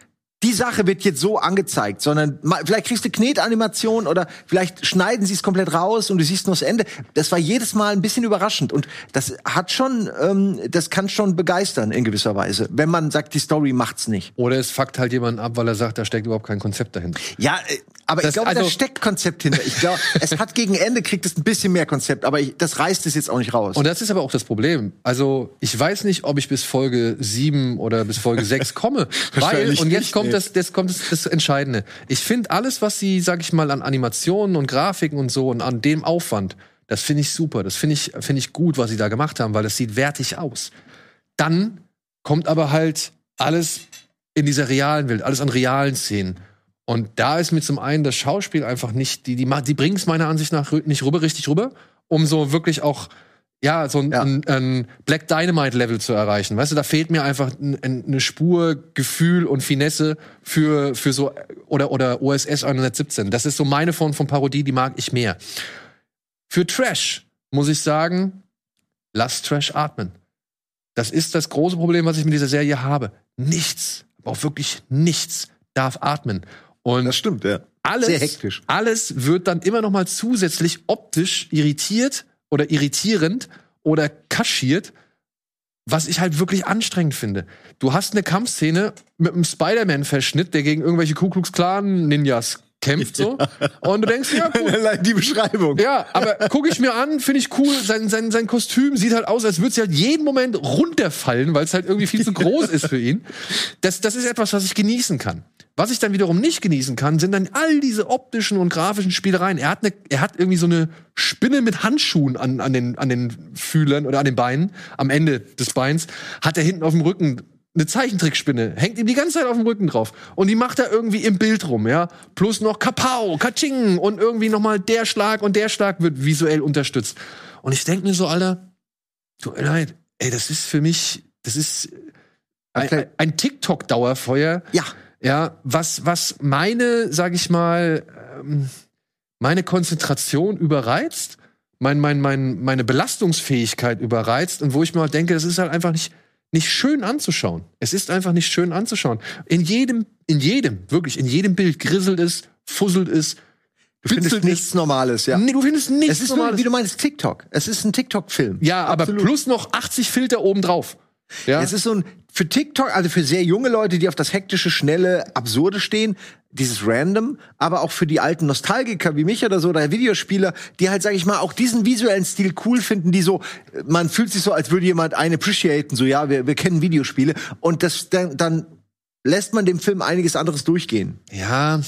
die Sache wird jetzt so angezeigt, sondern ma- vielleicht kriegst du Knetanimation oder vielleicht schneiden sie es komplett raus und du siehst nur das Ende. Das war jedes Mal ein bisschen überraschend und das hat schon, ähm, das kann schon begeistern in gewisser Weise, wenn man sagt, die Story macht's nicht. Oder es fuckt halt jemanden ab, weil er sagt, da steckt überhaupt kein Konzept dahinter. Ja, äh, aber Das- ich glaube, also- da steckt Konzept hinter. Ich glaube, es hat gegen Ende kriegt es ein bisschen mehr Konzept, aber ich, das reißt es jetzt auch nicht raus. Und das ist aber auch das Problem. Also, ich weiß nicht, ob ich bis Folge 7 oder bis Folge 6 komme. [LAUGHS] weil, und jetzt nicht, kommt nee. Das, das kommt das, das Entscheidende. Ich finde alles, was sie, sag ich mal, an Animationen und Grafiken und so und an dem Aufwand, das finde ich super. Das finde ich, finde ich gut, was sie da gemacht haben, weil das sieht wertig aus. Dann kommt aber halt alles in dieser realen Welt, alles an realen Szenen. Und da ist mir zum einen das Schauspiel einfach nicht, die, die, die bringen es meiner Ansicht nach nicht rüber, richtig rüber, um so wirklich auch, ja, so ein, Ja. ein, ein Black Dynamite-Level zu erreichen. Weißt du, da fehlt mir einfach eine Spur Gefühl und Finesse für, für so, oder, oder OSS 117. Das ist so meine Form von Parodie, die mag ich mehr. Für Trash muss ich sagen, lass Trash atmen. Das ist das große Problem, was ich mit dieser Serie habe. Nichts, aber auch wirklich nichts darf atmen. Und das stimmt, ja. alles, Sehr hektisch. alles wird dann immer noch mal zusätzlich optisch irritiert oder irritierend oder kaschiert, was ich halt wirklich anstrengend finde. Du hast eine Kampfszene mit einem Spider-Man-Verschnitt, der gegen irgendwelche Ku Klux Klan-Ninjas kämpft so. Und du denkst, ja, cool. Die Beschreibung. Ja, aber gucke ich mir an, finde ich cool. Sein, sein, sein Kostüm sieht halt aus, als würde sie halt jeden Moment runterfallen, weil es halt irgendwie viel zu groß ist für ihn. Das, das ist etwas, was ich genießen kann. Was ich dann wiederum nicht genießen kann, sind dann all diese optischen und grafischen Spielereien. Er hat, eine, er hat irgendwie so eine Spinne mit Handschuhen an, an, den, an den Fühlern oder an den Beinen, am Ende des Beins, hat er hinten auf dem Rücken eine Zeichentrickspinne, hängt ihm die ganze Zeit auf dem Rücken drauf. Und die macht er irgendwie im Bild rum, ja. Plus noch Kapau, Kaching und irgendwie nochmal der Schlag und der Schlag wird visuell unterstützt. Und ich denke mir so, Alter, du, nein, ey, das ist für mich, das ist ein, ein TikTok-Dauerfeuer. Ja. Ja, was, was meine, sag ich mal, ähm, meine Konzentration überreizt, mein, mein, mein, meine Belastungsfähigkeit überreizt und wo ich mir halt denke, das ist halt einfach nicht, nicht schön anzuschauen. Es ist einfach nicht schön anzuschauen. In jedem, in jedem, wirklich, in jedem Bild grisselt es, fusselt es, Du findest nichts Normales, ja. Nee, du findest nichts es ist nur, Normales. wie du meinst, TikTok. Es ist ein TikTok-Film. ja, aber Absolut. plus noch 80 Filter obendrauf. Ja, Es ist so ein, für TikTok, also für sehr junge Leute, die auf das hektische, schnelle, absurde stehen, dieses Random, aber auch für die alten Nostalgiker wie mich oder so, oder Videospieler, die halt, sag ich mal, auch diesen visuellen Stil cool finden, die so, man fühlt sich so, als würde jemand einen appreciaten, so, ja, wir, wir kennen Videospiele. Und das, dann, dann lässt man dem Film einiges anderes durchgehen. ja,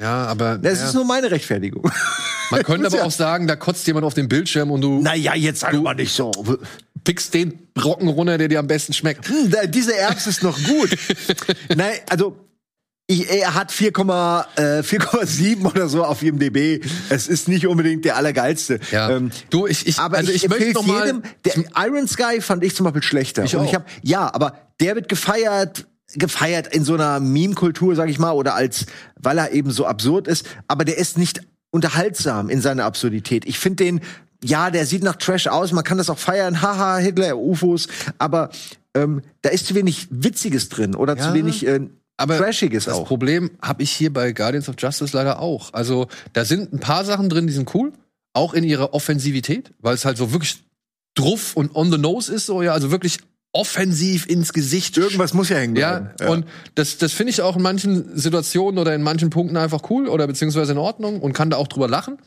ja, aber Das ja. ist nur meine Rechtfertigung. man könnte [LAUGHS] aber ja- auch sagen, da kotzt jemand auf den Bildschirm und du naja, jetzt sag mal nicht so. Pickst den Brocken runter, der dir am besten schmeckt. Hm, da- diese Erbs ist noch gut. [LAUGHS] Nein, also ich, er hat 4,7 äh, 4,7 oder so auf IMDb. Es ist nicht unbedingt der allergeilste. Ja. Ähm, du, ich, ich, aber also ich, ich möchte noch mal, jedem. Der Iron Sky fand ich zum Beispiel schlechter. Ich auch. ich hab, ja, aber der wird gefeiert gefeiert in so einer Meme-Kultur, sag ich mal, oder als weil er eben so absurd ist. Aber der ist nicht unterhaltsam in seiner Absurdität. Ich finde den ja, der sieht nach Trash aus, man kann das auch feiern, haha, Hitler, UFOs, aber ähm, da ist zu wenig Witziges drin oder Ja, zu wenig äh, aber Trashiges das auch. Problem habe ich hier bei Guardians of Justice leider auch. Also da sind ein paar Sachen drin, die sind cool, auch in ihrer Offensivität, weil es halt so wirklich druff und on the nose ist, so ja, also wirklich offensiv ins Gesicht. Irgendwas muss ja hängen Ja, bleiben. und das, das finde ich auch in manchen Situationen oder in manchen Punkten einfach cool oder beziehungsweise in Ordnung und kann da auch drüber lachen.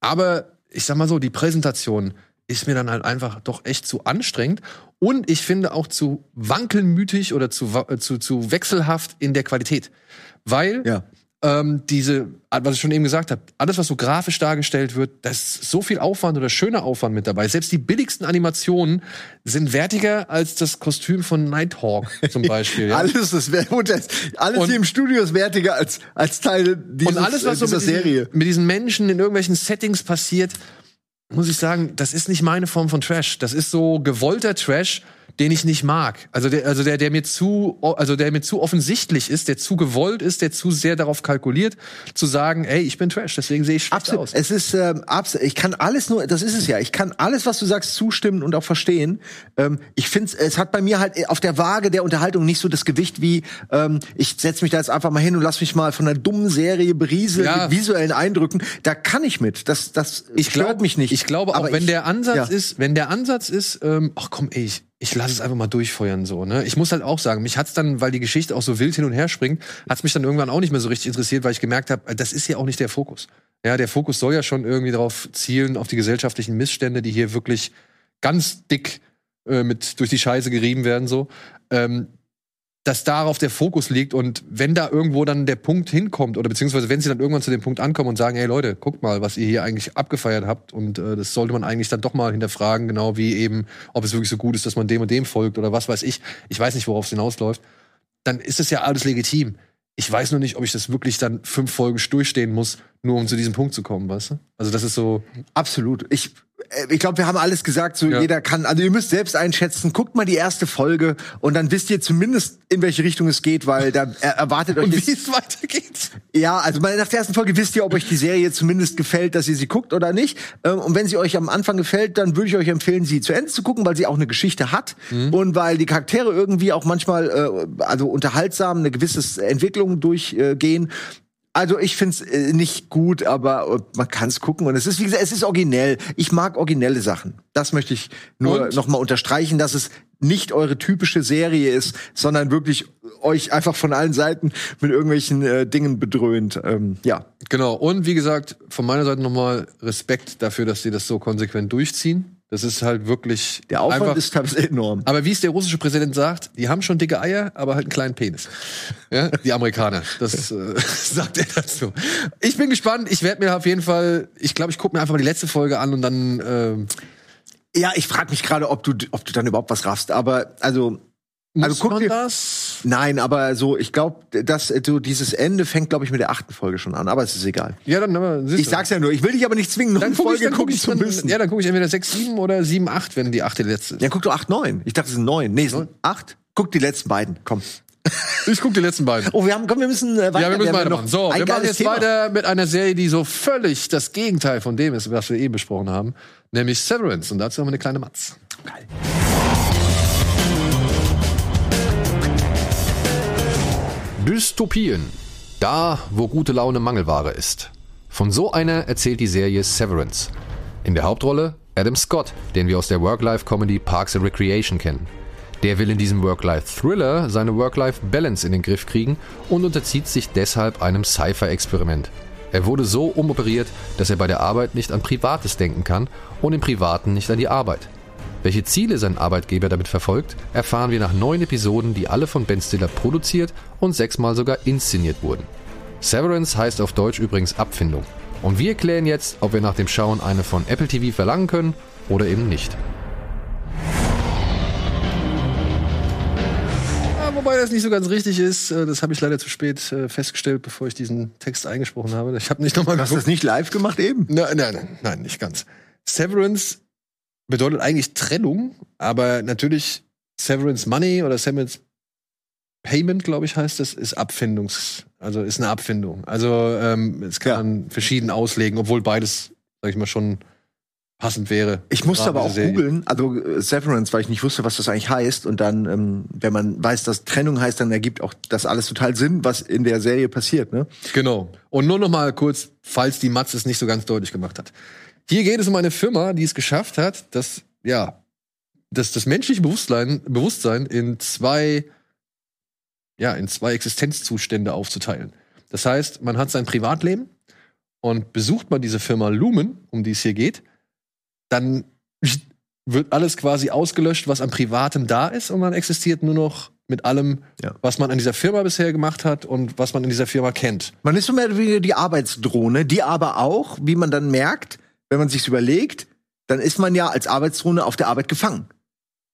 Aber ich sag mal so, die Präsentation ist mir dann halt einfach doch echt zu anstrengend und ich finde auch zu wankelmütig oder zu, äh, zu, zu wechselhaft in der Qualität. Weil Ja. Ähm, diese, was ich schon eben gesagt habe, alles, was so grafisch dargestellt wird, da ist so viel Aufwand oder schöner Aufwand mit dabei. Selbst die billigsten Animationen sind wertiger als das Kostüm von Nighthawk zum [LAUGHS] Beispiel. ja. Alles, das, alles Und- hier im Studio ist wertiger als, als Teil dieses, Und alles, was so dieser mit diesen, Serie. mit diesen Menschen in irgendwelchen Settings passiert, muss ich sagen, das ist nicht meine Form von Trash. Das ist so gewollter Trash, den ich nicht mag. Also der, also der, der mir zu, also der mir zu offensichtlich ist, der zu gewollt ist, der zu sehr darauf kalkuliert, zu sagen, ey, ich bin Trash, deswegen sehe ich schlecht Absolut. aus. Es ist ähm, absolut. Ich kann alles nur, das ist es ja. Ich kann alles, was du sagst, zustimmen und auch verstehen. Ähm, ich finde, es hat bei mir halt auf der Waage der Unterhaltung nicht so das Gewicht wie ähm, ich setze mich da jetzt einfach mal hin und lass mich mal von einer dummen Serie berieseln Ja. mit visuellen Eindrücken. Da kann ich mit. Das, das ich glaub, mich nicht. Ich glaube auch, Aber wenn ich- der Ansatz ja. ist, wenn der Ansatz ist, ähm, ach komm, ey, ich, ich lasse es einfach mal durchfeuern so. Ne? Ich muss halt auch sagen, mich hat's dann, weil die Geschichte auch so wild hin und her springt, hat's mich dann irgendwann auch nicht mehr so richtig interessiert, weil ich gemerkt habe, das ist ja auch nicht der Fokus. Ja, der Fokus soll ja schon irgendwie darauf zielen, auf die gesellschaftlichen Missstände, die hier wirklich ganz dick äh, mit durch die Scheiße gerieben werden so. Ähm, dass darauf der Fokus liegt und wenn da irgendwo dann der Punkt hinkommt oder beziehungsweise wenn sie dann irgendwann zu dem Punkt ankommen und sagen, hey Leute, guckt mal, was ihr hier eigentlich abgefeiert habt und äh, das sollte man eigentlich dann doch mal hinterfragen, genau wie eben, ob es wirklich so gut ist, dass man dem und dem folgt oder was weiß ich. Ich weiß nicht, worauf es hinausläuft. Dann ist es ja alles legitim. Ich weiß nur nicht, ob ich das wirklich dann fünf Folgen durchstehen muss, nur um zu diesem Punkt zu kommen, weißt du? Also das ist so. Absolut. Ich, ich glaube, wir haben alles gesagt. So Ja. jeder kann. Also ihr müsst selbst einschätzen. Guckt mal die erste Folge und dann wisst ihr zumindest, in welche Richtung es geht, weil da er, erwartet [LAUGHS] euch Und wie es weitergeht. Ja, also nach der ersten Folge wisst ihr, ob euch die Serie zumindest gefällt, dass ihr sie guckt oder nicht. Ähm, Und wenn sie euch am Anfang gefällt, dann würde ich euch empfehlen, sie zu Ende zu gucken, weil sie auch eine Geschichte hat und weil die Charaktere irgendwie auch manchmal äh, also unterhaltsam eine gewisse Entwicklung durchgehen. Also ich find's äh, nicht gut, aber äh, man kann's gucken und es ist wie gesagt, es ist originell. Ich mag originelle Sachen. Das möchte ich nur Und? noch mal unterstreichen, dass es nicht eure typische Serie ist, sondern wirklich euch einfach von allen Seiten mit irgendwelchen äh, Dingen bedröhnt. Ähm, ja, Genau. Und wie gesagt, von meiner Seite nochmal Respekt dafür, dass sie das so konsequent durchziehen. Das ist halt wirklich der Aufwand einfach, ist teilweise enorm. Aber wie es der russische Präsident sagt, die haben schon dicke Eier, aber halt einen kleinen Penis. Ja, die Amerikaner. Das äh, [LAUGHS] sagt er dazu. Ich bin gespannt. Ich werde mir auf jeden Fall, ich glaube, ich gucke mir einfach mal die letzte Folge an und dann. ähm, Ja, ich frage mich gerade, ob du, ob du dann überhaupt was raffst. Aber also, muss Also guck dir- das? nein, aber so, ich glaube, dass so dieses Ende fängt, glaube ich, mit der achten Folge schon an. Aber es ist egal. Ja, dann. aber Ich sag's ja nur, ich will dich aber nicht zwingen, noch Dann eine gucke ich, Folge guck gucken ich, zu dann, müssen. ja, dann gucke ich entweder 6, 7 oder 7, 8, wenn die achte letzte ist. Ja, guck doch 8, 9. Ich dachte, es sind 9. Nee, es sind 8. Guck die letzten beiden, komm. [LAUGHS] Ich gucke die letzten beiden. Oh, wir haben, komm, wir müssen äh, weiter. Ja, wir müssen weitermachen. So, ein wir machen jetzt Thema. weiter mit einer Serie, die so völlig das Gegenteil von dem ist, was wir eben besprochen haben, nämlich Severance. Und dazu haben wir eine kleine Matz. Geil. Dystopien. Da, wo gute Laune Mangelware ist. Von so einer erzählt die Serie Severance. In der Hauptrolle Adam Scott, den wir aus der Work-Life-Comedy Parks and Recreation kennen. Der will in diesem Work-Life-Thriller seine Work-Life-Balance in den Griff kriegen und unterzieht sich deshalb einem Cypher-Experiment. Er wurde so umoperiert, dass er bei der Arbeit nicht an Privates denken kann und im Privaten nicht an die Arbeit. Welche Ziele sein Arbeitgeber damit verfolgt, erfahren wir nach neun Episoden, die alle von Ben Stiller produziert und sechsmal sogar inszeniert wurden. Severance heißt auf Deutsch übrigens Abfindung. Und wir klären jetzt, ob wir nach dem Schauen eine von Apple TV verlangen können oder eben nicht. Ja, wobei das nicht so ganz richtig ist. Äh, Das habe ich leider zu spät äh, festgestellt, bevor ich diesen Text eingesprochen habe. Ich habe nicht nochmal Du hast das nicht live gemacht eben? Nein, nein, nein, nein, nicht ganz. Severance bedeutet eigentlich Trennung, aber natürlich Severance Money oder Severance Payment, glaube ich, heißt das, ist Abfindungs, also ist eine Abfindung. Also ähm, es kann Ja. man verschieden auslegen, obwohl beides, sag ich mal, schon passend wäre. Ich musste aber auch Serie. googeln, also äh, Severance, weil ich nicht wusste, was das eigentlich heißt. Und dann, ähm, wenn man weiß, dass Trennung heißt, dann ergibt auch das alles total Sinn, was in der Serie passiert. Ne? Genau. Und nur noch mal kurz, falls die Matz es nicht so ganz deutlich gemacht hat. Hier geht es um eine Firma, die es geschafft hat, dass, ja, dass das menschliche Bewusstsein, Bewusstsein in zwei, ja, in zwei Existenzzustände aufzuteilen. Das heißt, man hat sein Privatleben und besucht man diese Firma Lumen, um die es hier geht, dann wird alles quasi ausgelöscht, was an Privatem da ist und man existiert nur noch mit allem, Ja. was man an dieser Firma bisher gemacht hat und was man in dieser Firma kennt. Man ist so mehr weniger die Arbeitsdrohne, die aber auch, wie man dann merkt, wenn man sich's überlegt, dann ist man ja als Arbeitsdrohne auf der Arbeit gefangen.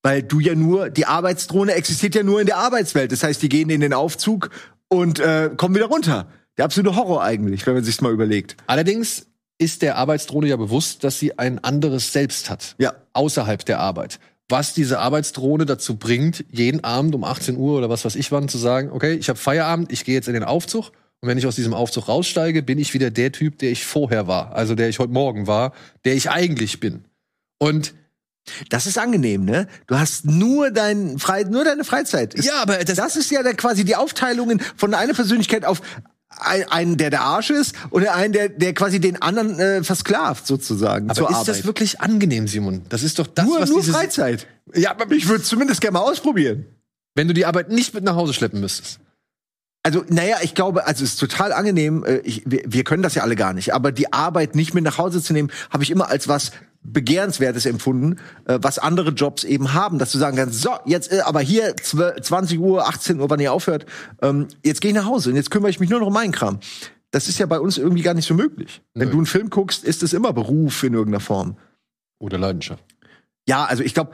Weil du ja nur, die Arbeitsdrohne existiert ja nur in der Arbeitswelt. Das heißt, die gehen in den Aufzug und äh, kommen wieder runter. Der absolute Horror eigentlich, wenn man sich's mal überlegt. Allerdings ist der Arbeitsdrohne ja bewusst, dass sie ein anderes Selbst hat, Ja. außerhalb der Arbeit. Was diese Arbeitsdrohne dazu bringt, jeden Abend um 18 Uhr oder was weiß ich wann zu sagen, okay, ich habe Feierabend, ich gehe jetzt in den Aufzug und wenn ich aus diesem Aufzug raussteige, bin ich wieder der Typ, der ich vorher war, also der ich heute Morgen war, der ich eigentlich bin. Und Das ist angenehm, ne? Du hast nur dein Frei nur deine Freizeit. Ist- ja, aber das, Das ist ja der, quasi die Aufteilungen von einer Persönlichkeit auf ein- einen, der der Arsch ist oder einen, der, der quasi den anderen äh, versklavt sozusagen aber ist Arbeit. das wirklich angenehm, Simon? Das ist doch das, nur was nur Freizeit. Ja, aber Ich würde zumindest gerne mal ausprobieren. wenn du die Arbeit nicht mit nach Hause schleppen müsstest. Also, naja, ich glaube, also es ist total angenehm. äh, Ich, wir, wir können das ja alle gar nicht. Aber die Arbeit nicht mit nach Hause zu nehmen, habe ich immer als was Begehrenswertes empfunden, äh, was andere Jobs eben haben, dass du sagen kannst, so, jetzt äh, aber hier 12, 20 Uhr, 18 Uhr, wann ihr aufhört, ähm, jetzt gehe ich nach Hause und jetzt kümmere ich mich nur noch um meinen Kram. Das ist ja bei uns irgendwie gar nicht so möglich. Wenn Nö. du einen Film guckst, ist es immer Beruf in irgendeiner Form. Oder Leidenschaft. Ja, also ich glaube,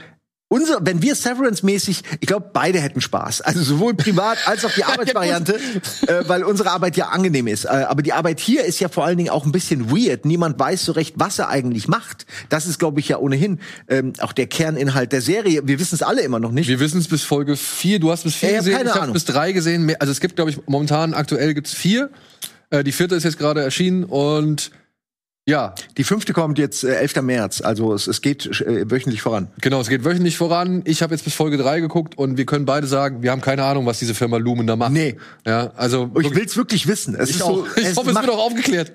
unser, wenn wir Severance-mäßig, ich glaube, beide hätten Spaß. Also sowohl privat als auch die [LAUGHS] Arbeitsvariante, äh, weil unsere Arbeit ja angenehm ist. Äh, aber die Arbeit hier ist ja vor allen Dingen auch ein bisschen weird. Niemand weiß so recht, was er eigentlich macht. Das ist, glaube ich, ja ohnehin ähm, auch der Kerninhalt der Serie. Wir wissen es alle immer noch nicht. Wir wissen es bis Folge 4. Du hast bis 4 Ich gesehen, ich habe bis 3 gesehen. Also es gibt, glaube ich, momentan aktuell gibt's vier. Äh, die vierte ist jetzt gerade erschienen und Ja, Die fünfte kommt jetzt äh, 11. März, also es, es geht äh, wöchentlich voran. genau, es geht wöchentlich voran. Ich habe jetzt bis Folge 3 geguckt und wir können beide sagen, wir haben keine Ahnung, was diese Firma Lumen da macht. Nee. Ja, also Ich will's wirklich wissen. Es ich ist auch. so, ich hoffe, es wird auch aufgeklärt.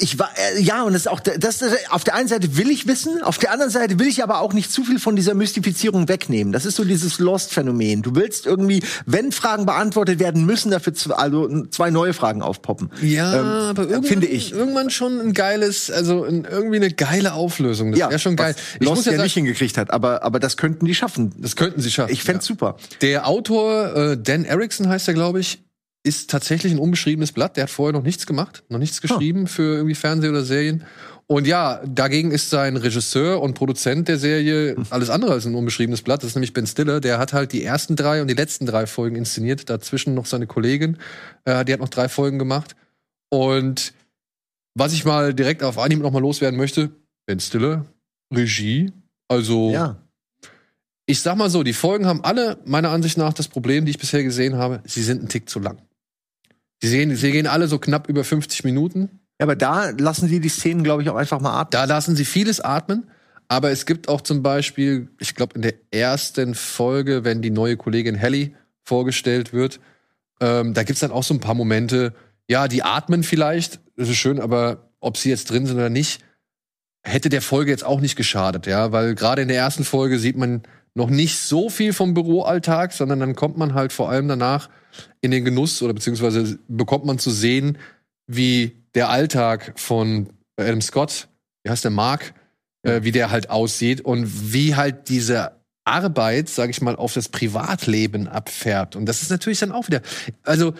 Ich war äh, ja und es ist auch das das- auf der einen Seite will ich wissen, auf der anderen Seite will ich aber auch nicht zu viel von dieser Mystifizierung wegnehmen. Das ist so dieses Lost Phänomen. Du willst irgendwie, wenn Fragen beantwortet werden müssen, dafür zwei, also zwei neue Fragen aufpoppen. Ja, Ähm, aber irgendwann, finde ich. irgendwann schon ein geiles, also ein, irgendwie eine geile Auflösung. Das wäre schon geil. was Ich Lost muss ja ja sagen, nicht hingekriegt hat, aber aber das könnten die schaffen. das könnten sie schaffen. Ich fänd's ja. super. Der Autor, äh, Dan Erickson heißt er, glaube ich, ist tatsächlich ein unbeschriebenes Blatt. Der hat vorher noch nichts gemacht, noch nichts geschrieben für irgendwie Fernseh oder Serien. Und ja, dagegen ist sein Regisseur und Produzent der Serie alles andere als ein unbeschriebenes Blatt. Das ist nämlich Ben Stiller. Der hat halt die ersten drei und die letzten drei Folgen inszeniert. Dazwischen noch seine Kollegin. Äh, die hat noch drei Folgen gemacht. Und was ich mal direkt auf Anhieb noch mal loswerden möchte, Ben Stiller, Regie. Also Ja. ich sag mal so, die Folgen haben alle meiner Ansicht nach das Problem, die ich bisher gesehen habe, sie sind ein Tick zu lang. Sie, sehen, sie gehen alle so knapp über 50 Minuten. Ja, aber da lassen sie die Szenen, glaube ich, auch einfach mal atmen. Da lassen sie vieles atmen. Aber es gibt auch zum Beispiel, ich glaube, in der ersten Folge, wenn die neue Kollegin Helly vorgestellt wird, ähm, da gibt's dann auch so ein paar Momente, ja, die atmen vielleicht, das ist schön, aber ob sie jetzt drin sind oder nicht, hätte der Folge jetzt auch nicht geschadet, ja, weil gerade in der ersten Folge sieht man noch nicht so viel vom Büroalltag, sondern dann kommt man halt vor allem danach in den Genuss oder beziehungsweise bekommt man zu sehen, wie der Alltag von Adam Scott, wie heißt der Mark, äh, wie der halt aussieht und wie halt diese Arbeit, sag ich mal, auf das Privatleben abfärbt. Und das ist natürlich dann auch wieder, also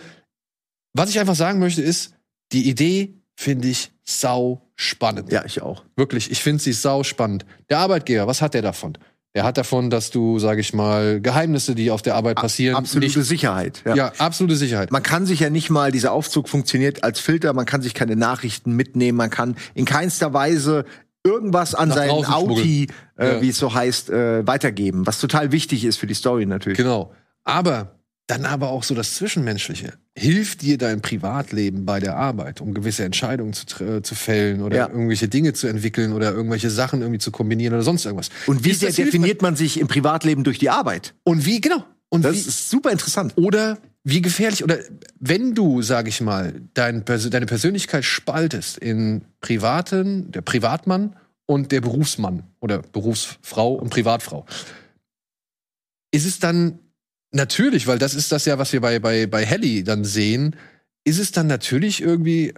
was ich einfach sagen möchte ist, die Idee finde ich sau spannend. Ja, ich auch. Wirklich, ich finde sie sau spannend. Der Arbeitgeber, was hat der davon? Der hat davon, dass du, sag ich mal, Geheimnisse, die auf der Arbeit passieren, Absolute nicht, Sicherheit. ja. absolute Sicherheit. Man kann sich ja nicht mal, dieser Aufzug funktioniert als Filter, man kann sich keine Nachrichten mitnehmen, man kann in keinster Weise irgendwas an seinen Auti, äh, Ja. wie es so heißt, äh, weitergeben, was total wichtig ist für die Story natürlich. Genau. Aber dann aber auch so das Zwischenmenschliche. Hilft dir dein Privatleben bei der Arbeit, um gewisse Entscheidungen zu, äh, zu fällen oder Ja. irgendwelche Dinge zu entwickeln oder irgendwelche Sachen irgendwie zu kombinieren oder sonst irgendwas. Und wie sehr definiert man sich im Privatleben durch die Arbeit? Und wie, genau. Und Das wie, ist super interessant. Oder wie gefährlich, oder wenn du, sag ich mal, dein, deine Persönlichkeit spaltest in privaten, der Privatmann und der Berufsmann oder Berufsfrau und Privatfrau, ist es dann natürlich, weil das ist das ja, was wir bei, bei, bei Helly dann sehen, ist es dann natürlich irgendwie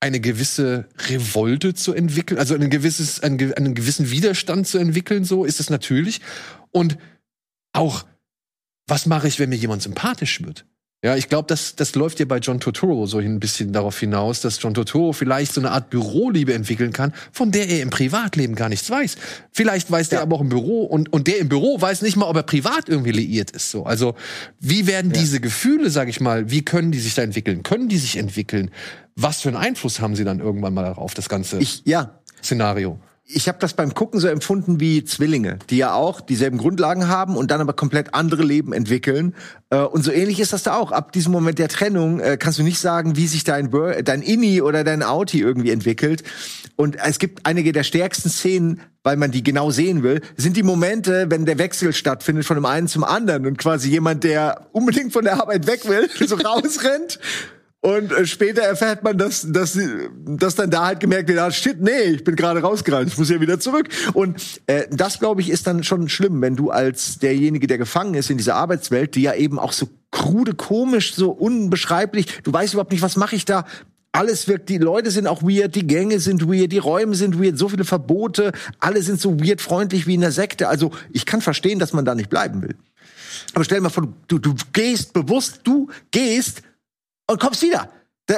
eine gewisse Revolte zu entwickeln, also ein gewisses, einen, einen gewissen Widerstand zu entwickeln, so ist es natürlich. Und auch, was mache ich, wenn mir jemand sympathisch wird? Ja, ich glaube, das, das läuft ja bei John Turturro so ein bisschen darauf hinaus, dass John Turturro vielleicht so eine Art Büroliebe entwickeln kann, von der er im Privatleben gar nichts weiß. Vielleicht weiß der aber auch im Büro und, und der im Büro weiß nicht mal, ob er privat irgendwie liiert ist. So. Also, wie werden diese Gefühle, sag ich mal, wie können die sich da entwickeln? Können die sich entwickeln? Was für einen Einfluss haben sie dann irgendwann mal darauf, das ganze Ich, ja, Szenario? Ich habe das beim Gucken so empfunden wie Zwillinge, die ja auch dieselben Grundlagen haben und dann aber komplett andere Leben entwickeln. Äh, und so ähnlich ist das da auch. Ab diesem Moment der Trennung äh, kannst du nicht sagen, wie sich dein, dein Inni oder dein Outie irgendwie entwickelt. Und es gibt einige der stärksten Szenen, weil man die genau sehen will, sind die Momente, wenn der Wechsel stattfindet von dem einen zum anderen und quasi jemand, der unbedingt von der Arbeit weg will, [LAUGHS] so rausrennt. Und äh, später erfährt man, dass, dass, dass dann da halt gemerkt wird, ah, shit, nee, ich bin gerade rausgerannt, ich muss ja wieder zurück. Und äh, das, glaube ich, ist dann schon schlimm, wenn du als derjenige, der gefangen ist in dieser Arbeitswelt, die ja eben auch so krude, komisch, so unbeschreiblich, du weißt überhaupt nicht, was mache ich da, alles wirkt, die Leute sind auch weird, die Gänge sind weird, die Räume sind weird, so viele Verbote, alle sind so weird freundlich wie in der Sekte. Also ich kann verstehen, dass man da nicht bleiben will. Aber stell dir mal vor, du, du gehst bewusst, du gehst und kommst wieder.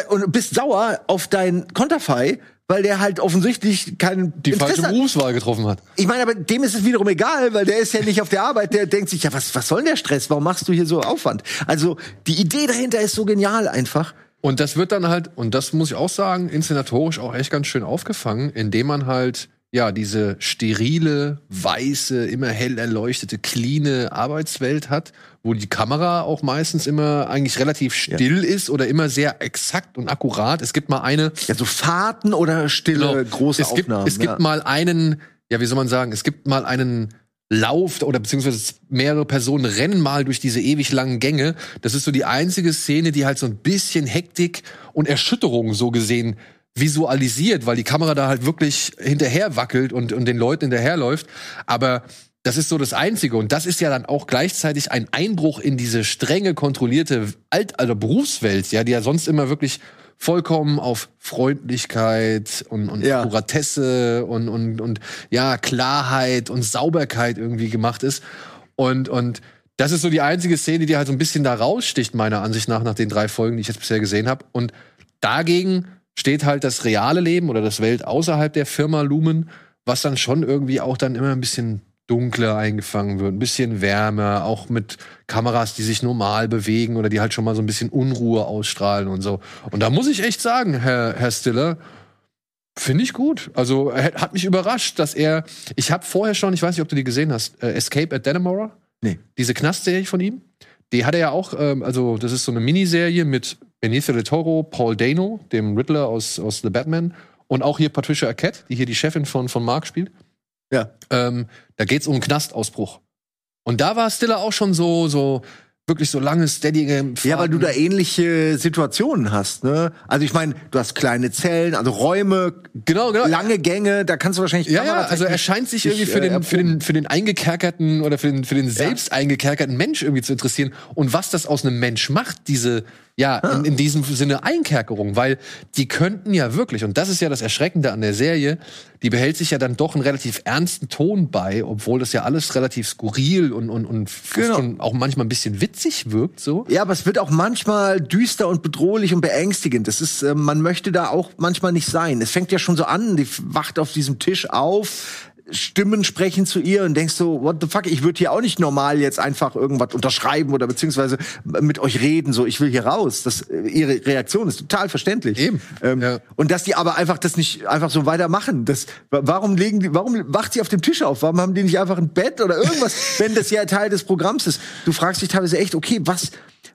Und bist sauer auf deinen Konterfei, weil der halt offensichtlich keinen Die Interesse falsche hat. Berufswahl getroffen hat. Ich meine, aber dem ist es wiederum egal, weil der ist ja nicht auf der Arbeit. Der denkt sich, ja, was, was soll denn der Stress? Warum machst du hier so Aufwand? Also, die Idee dahinter ist so genial einfach. Und das wird dann halt, und das muss ich auch sagen, inszenatorisch auch echt ganz schön aufgefangen, indem man halt, ja, diese sterile, weiße, immer hell erleuchtete, cleane Arbeitswelt hat, wo die Kamera auch meistens immer eigentlich relativ still ist oder immer sehr exakt und akkurat. Es gibt mal eine. Ja, so Fahrten oder stille große es gibt, Aufnahmen. Es gibt ja. mal einen, ja, wie soll man sagen, es gibt mal einen Lauf oder beziehungsweise mehrere Personen rennen mal durch diese ewig langen Gänge. Das ist so die einzige Szene, die halt so ein bisschen Hektik und Erschütterung so gesehen visualisiert, weil die Kamera da halt wirklich hinterher wackelt und, und den Leuten hinterherläuft. Aber das ist so das Einzige. Und das ist ja dann auch gleichzeitig ein Einbruch in diese strenge, kontrollierte Alt also Berufswelt, ja, die ja sonst immer wirklich vollkommen auf Freundlichkeit und, und Ja. Akkuratesse und, und, und ja, Klarheit und Sauberkeit irgendwie gemacht ist. Und, und das ist so die einzige Szene, die halt so ein bisschen da raussticht, meiner Ansicht nach, nach den drei Folgen, die ich jetzt bisher gesehen habe. Und dagegen steht halt das reale Leben oder das Welt außerhalb der Firma Lumen, was dann schon irgendwie auch dann immer ein bisschen dunkler eingefangen wird, ein bisschen wärmer, auch mit Kameras, die sich normal bewegen oder die halt schon mal so ein bisschen Unruhe ausstrahlen und so. Und da muss ich echt sagen, Herr, Herr Stiller, finde ich gut. Also hat mich überrascht, dass er, ich habe vorher schon, ich weiß nicht, ob du die gesehen hast, äh, Escape at Dannemora, Nee. diese Knastserie von ihm, die hat er ja auch, ähm, also das ist so eine Miniserie mit Benicio del Toro, Paul Dano, dem Riddler aus, aus The Batman und auch hier Patricia Arquette, die hier die Chefin von, von Mark spielt. Ja. Ähm, da geht's um einen Knastausbruch. Und da war Stiller auch schon so, so wirklich so lange, steadige Ja, weil du da ähnliche Situationen hast, ne? Also ich meine, du hast kleine Zellen, also Räume, Genau, genau. lange Gänge, da kannst du wahrscheinlich Ja, ja, also er scheint sich irgendwie für äh, den, für den, für den eingekerkerten oder für den, für den Ja. selbst eingekerkerten Mensch irgendwie zu interessieren. Und was das aus einem Mensch macht, diese, ja, in, in diesem Sinne Einkerkerung. Weil die könnten ja wirklich, und das ist ja das Erschreckende an der Serie, die behält sich ja dann doch einen relativ ernsten Ton bei, obwohl das ja alles relativ skurril und, und, und Genau. schon auch manchmal ein bisschen witzig wirkt, so. Ja, aber es wird auch manchmal düster und bedrohlich und beängstigend. Das ist, äh, man möchte da auch manchmal nicht sein. Es fängt ja schon so an, die wacht auf diesem Tisch auf, Stimmen sprechen zu ihr und denkst so, what the fuck, ich würde hier auch nicht normal jetzt einfach irgendwas unterschreiben oder beziehungsweise mit euch reden, so, ich will hier raus. Das, äh, ihre Reaktion ist total verständlich. Eben, Ähm, ja. Und dass die aber einfach das nicht einfach so weitermachen. Das, wa- warum legen die, warum wacht sie auf dem Tisch auf? Warum haben die nicht einfach ein Bett oder irgendwas, [LAUGHS] wenn das ja Teil des Programms ist? Du fragst dich teilweise echt, okay, was,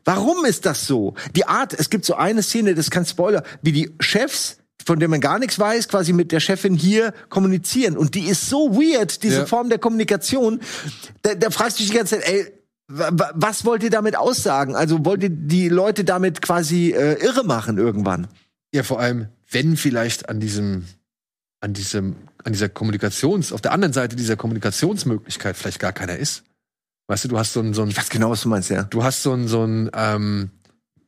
warum ist das so? Die Art, es gibt so eine Szene, das ist kein Spoiler, wie die Chefs von der man gar nichts weiß, quasi mit der Chefin hier kommunizieren. Und die ist so weird, diese Ja. Form der Kommunikation. Da, da fragst du dich die ganze Zeit, ey, wa- wa- was wollt ihr damit aussagen? Also wollt ihr die Leute damit quasi äh, irre machen irgendwann? Ja, vor allem, wenn vielleicht an diesem, an diesem, an dieser Kommunikations, auf der anderen Seite dieser Kommunikationsmöglichkeit vielleicht gar keiner ist. Weißt du, du hast so ein, so ein Ich weiß genau, was du meinst, ja. du hast so ein, so ein, ähm,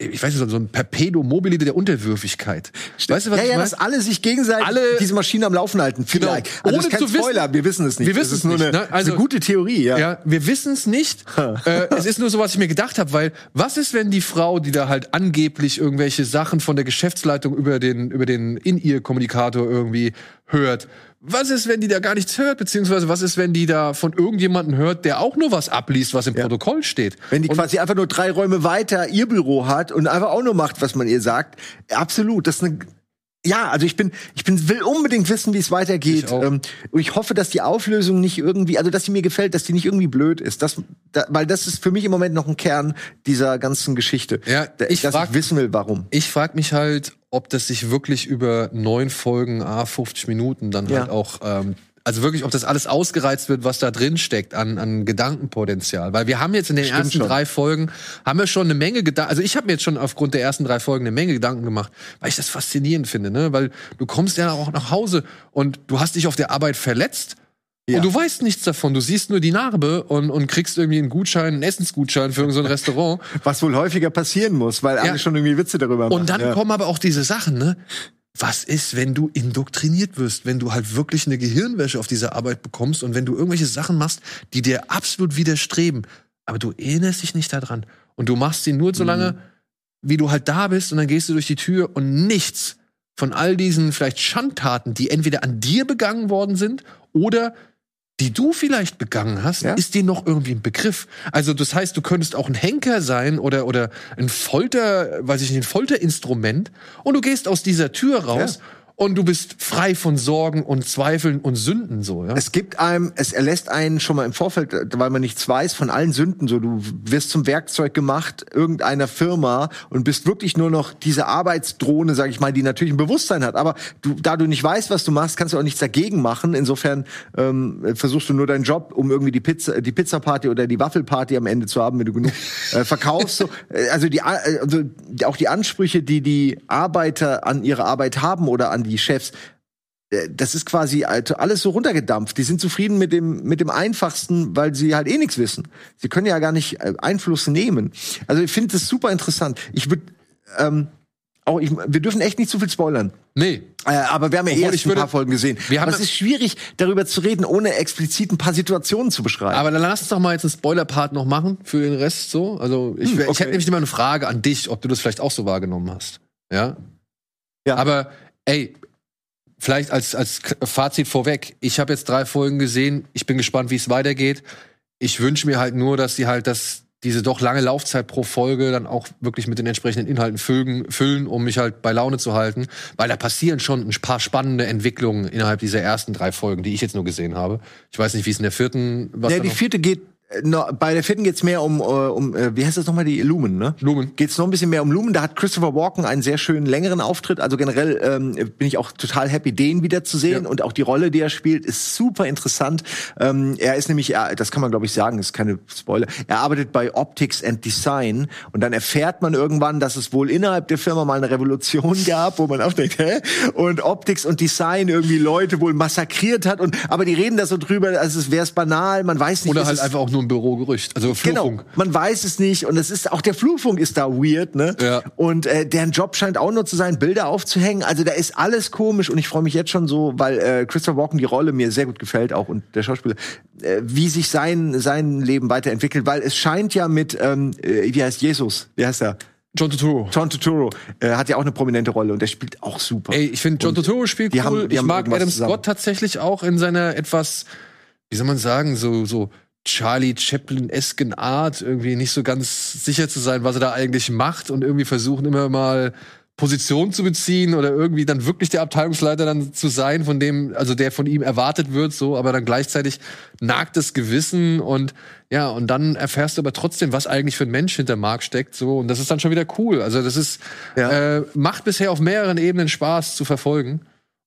ich weiß nicht, so ein Perpetuum mobile der Unterwürfigkeit. Weißt du, was ja, ich ja, meine? dass alle sich gegenseitig Alle- diese Maschinen am Laufen halten. Vielleicht. Genau. Also Ohne das ist kein zu wissen- Spoiler, wir wissen es nicht. Wir wissen es nur nicht, eine, ne? Also- eine gute Theorie, ja. Ja, wir wissen es nicht. [LAUGHS] äh, es ist nur so, was ich mir gedacht habe, weil was ist, wenn die Frau, die da halt angeblich irgendwelche Sachen von der Geschäftsleitung über den über den in ihr Kommunikator irgendwie hört? Was ist, wenn die da gar nichts hört, beziehungsweise was ist, wenn die da von irgendjemanden hört, der auch nur was abliest, was im Protokoll steht? Wenn die Und- quasi einfach nur drei Räume weiter ihr Büro hat und einfach auch nur macht, was man ihr sagt. Absolut, das ist eine ja, also ich bin, ich bin, will unbedingt wissen, wie es weitergeht. Ich. Ähm, und ich hoffe, dass die Auflösung nicht irgendwie, also dass sie mir gefällt, dass die nicht irgendwie blöd ist. Das, da, weil das ist für mich im Moment noch ein Kern dieser ganzen Geschichte. Ja, Da- ich dass frag- ich wissen will, warum. Ich frage mich halt, ob das sich wirklich über neun Folgen, a 50 Minuten dann Ja. halt auch, ähm, also wirklich, ob das alles ausgereizt wird, was da drin steckt an, an Gedankenpotenzial. Weil wir haben jetzt in den Stimmt ersten schon. drei Folgen, haben wir schon eine Menge Gedanken, also ich habe mir jetzt schon aufgrund der ersten drei Folgen eine Menge Gedanken gemacht, weil ich das faszinierend finde, ne? Weil du kommst ja auch nach Hause und du hast dich auf der Arbeit verletzt. Ja. Und du weißt nichts davon. Du siehst nur die Narbe und, und kriegst irgendwie einen Gutschein, einen Essensgutschein für irgendein so [LAUGHS] Restaurant. Was wohl häufiger passieren muss, weil alle schon irgendwie Witze darüber machen. Und dann ja. kommen aber auch diese Sachen, ne? Was ist, wenn du indoktriniert wirst, wenn du halt wirklich eine Gehirnwäsche auf dieser Arbeit bekommst und wenn du irgendwelche Sachen machst, die dir absolut widerstreben, aber du erinnerst dich nicht daran und du machst sie nur so lange, wie du halt da bist und dann gehst du durch die Tür und nichts von all diesen vielleicht Schandtaten, die entweder an dir begangen worden sind oder die du vielleicht begangen hast, Ja. ist dir noch irgendwie ein Begriff. Also das heißt, du könntest auch ein Henker sein oder oder ein Folter, weiß ich nicht, ein Folterinstrument und du gehst aus dieser Tür raus und du bist frei von Sorgen und Zweifeln und Sünden so, ja? Es gibt einem, es erlässt einen schon mal im Vorfeld, äh, weil man nichts weiß von allen Sünden. So, du wirst zum Werkzeug gemacht irgendeiner Firma und bist wirklich nur noch diese Arbeitsdrohne, sag ich mal, die natürlich ein Bewusstsein hat. Aber du, da du nicht weißt, was du machst, kannst du auch nichts dagegen machen. Insofern ähm, versuchst du nur deinen Job, um irgendwie die Pizza, die Pizzaparty oder die Waffelparty am Ende zu haben, wenn du genug äh, verkaufst. So, äh, also die, äh, also auch die Ansprüche, die die Arbeiter an ihre Arbeit haben oder an die Chefs, äh, das ist quasi also alles so runtergedampft. Die sind zufrieden mit dem, mit dem Einfachsten, weil sie halt eh nichts wissen. Sie können ja gar nicht äh, Einfluss nehmen. Also ich finde das super interessant. Ich würde, ähm, auch ich, wir dürfen echt nicht zu viel spoilern. Nee. Äh, aber wir haben ja eh Obwohl, erst ich ein würde- paar Folgen gesehen. Wir haben aber es ist schwierig, darüber zu reden, ohne explizit ein paar Situationen zu beschreiben. Aber dann lass uns doch mal jetzt einen Spoiler-Part noch machen für den Rest so. Also ich, Hm, ich okay. hätte nämlich immer eine Frage an dich, ob du das vielleicht auch so wahrgenommen hast. Ja. Ja. Aber ey, vielleicht als, als Fazit vorweg. Ich habe jetzt drei Folgen gesehen. Ich bin gespannt, wie es weitergeht. Ich wünsche mir halt nur, dass sie halt das, diese doch lange Laufzeit pro Folge dann auch wirklich mit den entsprechenden Inhalten füllen, füllen, um mich halt bei Laune zu halten. Weil da passieren schon ein paar spannende Entwicklungen innerhalb dieser ersten drei Folgen, die ich jetzt nur gesehen habe. Ich weiß nicht, wie es in der vierten was ja, die vierte geht, no, bei der vierten geht's mehr um, äh, um äh, wie heißt das nochmal, die Lumen, ne? Lumen. Geht's noch ein bisschen mehr um Lumen. Da hat Christopher Walken einen sehr schönen längeren Auftritt. Also generell ähm, bin ich auch total happy, den wieder zu sehen. Ja. Und auch die Rolle, die er spielt, ist super interessant. Ähm, er ist nämlich, er, das kann man glaube ich sagen, ist keine Spoiler. Er arbeitet bei Optics and Design und dann erfährt man irgendwann, dass es wohl innerhalb der Firma mal eine Revolution gab, wo man auch denkt, hä? Und Optics und Design irgendwie Leute wohl massakriert hat. Und aber die reden da so drüber, als es wäre es banal. Man weiß nicht, Oder halt einfach auch nur ein Bürogerücht. Also Flurfunk. Genau, man weiß es nicht und es ist auch der Flurfunk ist da weird, ne? Ja. Und äh, deren Job scheint auch nur zu sein, Bilder aufzuhängen. Also da ist alles komisch und ich freue mich jetzt schon so, weil äh, Christopher Walken die Rolle mir sehr gut gefällt auch und der Schauspieler, äh, wie sich sein sein Leben weiterentwickelt, weil es scheint ja mit ähm, äh, wie heißt Jesus, wie heißt er? John Turturro. John Turturro äh, hat ja auch eine prominente Rolle und der spielt auch super. Ey, ich finde John Turturro spielt cool. haben- ich mag Adam. Scott tatsächlich auch in seiner etwas, wie soll man sagen, so so Charlie Chaplin-esken Art, irgendwie nicht so ganz sicher zu sein, was er da eigentlich macht und irgendwie versuchen immer mal Position zu beziehen oder irgendwie dann wirklich der Abteilungsleiter dann zu sein, von dem, also der von ihm erwartet wird, so, aber dann gleichzeitig nagt das Gewissen und ja, und dann erfährst du aber trotzdem, was eigentlich für ein Mensch hinter Mark steckt, so, und das ist dann schon wieder cool. Also, das ist, Ja. äh, macht bisher auf mehreren Ebenen Spaß zu verfolgen.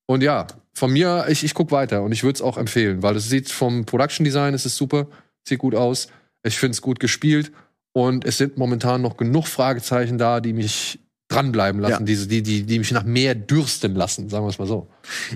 Und ja, von mir, ich, ich guck weiter und ich würde es auch empfehlen, weil es sieht vom Production Design, es ist super, sieht gut aus, ich finde es gut gespielt. Und es sind momentan noch genug Fragezeichen da, die mich dranbleiben lassen, Ja. diese, die, die, die mich nach mehr dürsten lassen, sagen wir es mal so.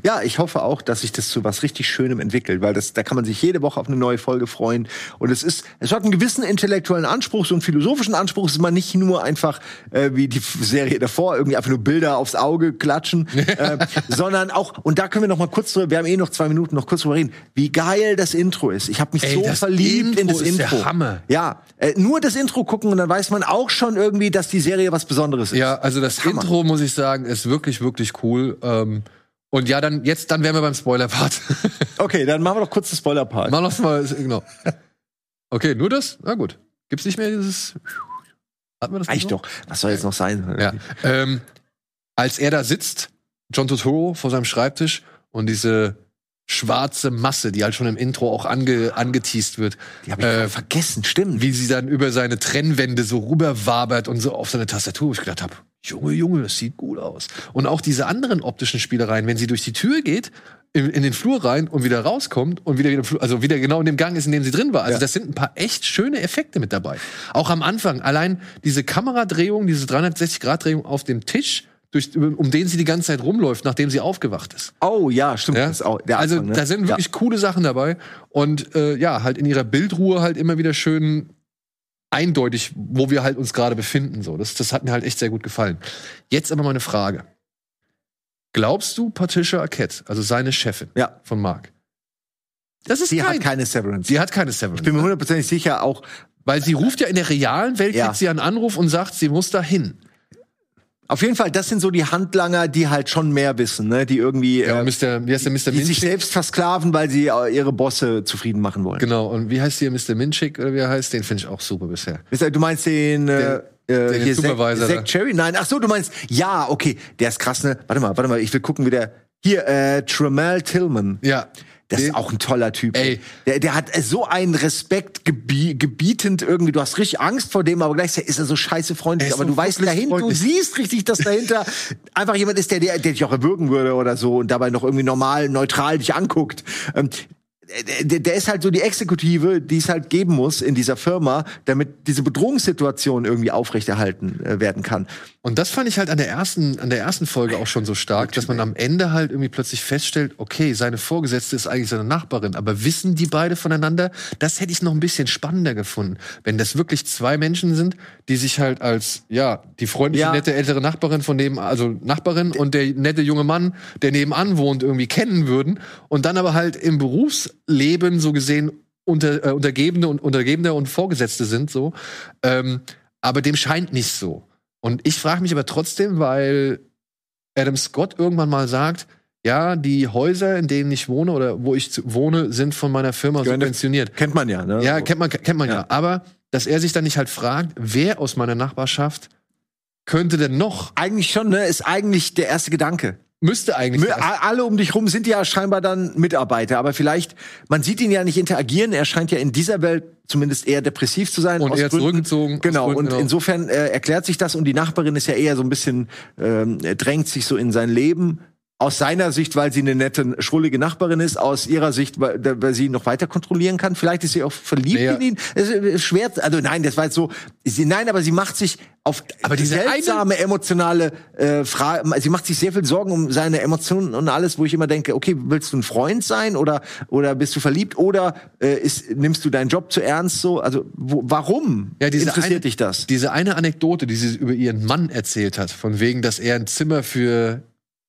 Ja, ich hoffe auch, dass sich das zu was richtig Schönem entwickelt, weil das, da kann man sich jede Woche auf eine neue Folge freuen. Und es ist, es hat einen gewissen intellektuellen Anspruch, so einen philosophischen Anspruch. Es ist mal nicht nur einfach äh, wie die Serie davor irgendwie einfach nur Bilder aufs Auge klatschen, [LAUGHS] äh, sondern auch. Und da können wir noch mal kurz drüber. Wir haben eh noch zwei Minuten, noch kurz drüber reden, wie geil das Intro ist. Ich habe mich Ey, so verliebt in Intro das ist der Intro. Hammer. Ja, äh, nur das Intro gucken und dann weiß man auch schon irgendwie, dass die Serie was Besonderes ist. Ja, also das Hammer. Intro, muss ich sagen, ist wirklich, wirklich cool. Ähm, und ja, dann jetzt, dann wären wir beim Spoiler-Part. [LAUGHS] Okay, dann machen wir doch kurz das Spoiler-Part. Mach noch mal, genau. Okay, nur das? Na gut. Gibt's nicht mehr dieses. Hatten wir das Reicht noch? doch. Was soll jetzt noch sein? Ja. Ähm, als er da sitzt, John Turturro vor seinem Schreibtisch und diese schwarze Masse, die halt schon im Intro auch ange, angeteased wird, Die habe ich Äh, vergessen, stimmt. wie sie dann über seine Trennwände so rüberwabert und so auf seine Tastatur, wo ich gedacht habe, Junge, Junge, das sieht gut aus. Und auch diese anderen optischen Spielereien, wenn sie durch die Tür geht, in, in den Flur rein und wieder rauskommt und wieder, also wieder genau in dem Gang ist, in dem sie drin war. Also Ja. das sind ein paar echt schöne Effekte mit dabei. Auch am Anfang, allein diese Kameradrehung, diese 360-Grad-Drehung auf dem Tisch, durch, um den sie die ganze Zeit rumläuft, nachdem sie aufgewacht ist. Oh ja, stimmt. Ja? Auch, also Anfang, ne? da sind wirklich coole Sachen dabei und äh, ja, halt in ihrer Bildruhe halt immer wieder schön eindeutig, wo wir halt uns gerade befinden. So, das, das hat mir halt echt sehr gut gefallen. Jetzt aber mal eine Frage: Glaubst du, Patricia Arquette, also seine Chefin Ja. von Mark, das ist Sie kein, hat keine Severance. sie hat keine Severance, ich bin mir hundertprozentig sicher, auch weil sie ruft ja in der realen Welt Ja. kriegt sie einen Anruf und sagt, sie muss dahin. Auf jeden Fall, das sind so die Handlanger, die halt schon mehr wissen, ne? Die irgendwie Ja, äh, Mr. Wie heißt der Mr. die sich selbst versklaven, weil sie äh, ihre Bosse zufrieden machen wollen. Genau. Und wie heißt hier Mr. Minchik oder wie er heißt? Den finde ich auch super bisher. Du meinst den, äh, äh, den hier Supervisor Zack. Zack Cherry? Nein, ach so, du meinst, ja, okay, der ist krass, ne? Warte mal, warte mal, ich will gucken, wie der, Hier, äh, Tremel Tillman. Ja. Das ist auch ein toller Typ. Ey. Der, der hat so einen Respekt gebie gebietend irgendwie. Du hast richtig Angst vor dem, aber gleichzeitig ist er so scheiße freundlich. Er Aber so du weißt dahinter, du siehst richtig, dass dahinter [LAUGHS] einfach jemand ist, der, der, der dich auch erwürgen würde oder so und dabei noch irgendwie normal, neutral dich anguckt. Ähm, der, der ist halt so die Exekutive, die es halt geben muss in dieser Firma, damit diese Bedrohungssituation irgendwie aufrechterhalten äh, werden kann. Und das fand ich halt an der ersten, an der ersten Folge auch schon so stark, dass man am Ende halt irgendwie plötzlich feststellt, okay, seine Vorgesetzte ist eigentlich seine Nachbarin, aber wissen die beide voneinander? Das hätte ich noch ein bisschen spannender gefunden, wenn das wirklich zwei Menschen sind, die sich halt als ja die freundliche Ja. nette ältere Nachbarin von dem, also Nachbarin und der nette junge Mann, der nebenan wohnt, irgendwie kennen würden und dann aber halt im Berufsleben so gesehen unter, äh, Untergebene und Untergebene und Vorgesetzte sind so. Ähm, aber dem scheint nicht so. Und ich frage mich aber trotzdem, weil Adam Scott irgendwann mal sagt, ja, die Häuser, in denen ich wohne oder wo ich wohne, sind von meiner Firma der- subventioniert. Kennt man ja, ne? Ja, kennt man, kennt man ja. Ja. Aber dass er sich dann nicht halt fragt, wer aus meiner Nachbarschaft könnte denn noch, Eigentlich schon, ne? Ist eigentlich der erste Gedanke. Müsste eigentlich. A- Alle um dich rum sind ja scheinbar dann Mitarbeiter, aber vielleicht, man sieht ihn ja nicht interagieren, er scheint ja in dieser Welt zumindest eher depressiv zu sein. Und eher Gründen- zurückgezogen, Genau, Gründen, und genau. insofern äh, erklärt sich das und die Nachbarin ist ja eher so ein bisschen, ähm, drängt sich so in sein Leben. Aus seiner Sicht, weil sie eine nette, schrullige Nachbarin ist, aus ihrer Sicht, weil, weil sie ihn noch weiter kontrollieren kann. Vielleicht ist sie auch verliebt Naja. in ihn. Es ist schwer, also nein, das war jetzt so, sie, nein, aber sie macht sich auf Aber diese seltsame emotionale äh, Frage, sie macht sich sehr viel Sorgen um seine Emotionen und alles, wo ich immer denke, okay, willst du ein Freund sein oder oder bist du verliebt oder äh, ist, nimmst du deinen Job zu ernst so? Also wo, warum Ja, interessiert eine, dich das? Diese eine Anekdote, die sie über ihren Mann erzählt hat, von wegen, dass er ein Zimmer für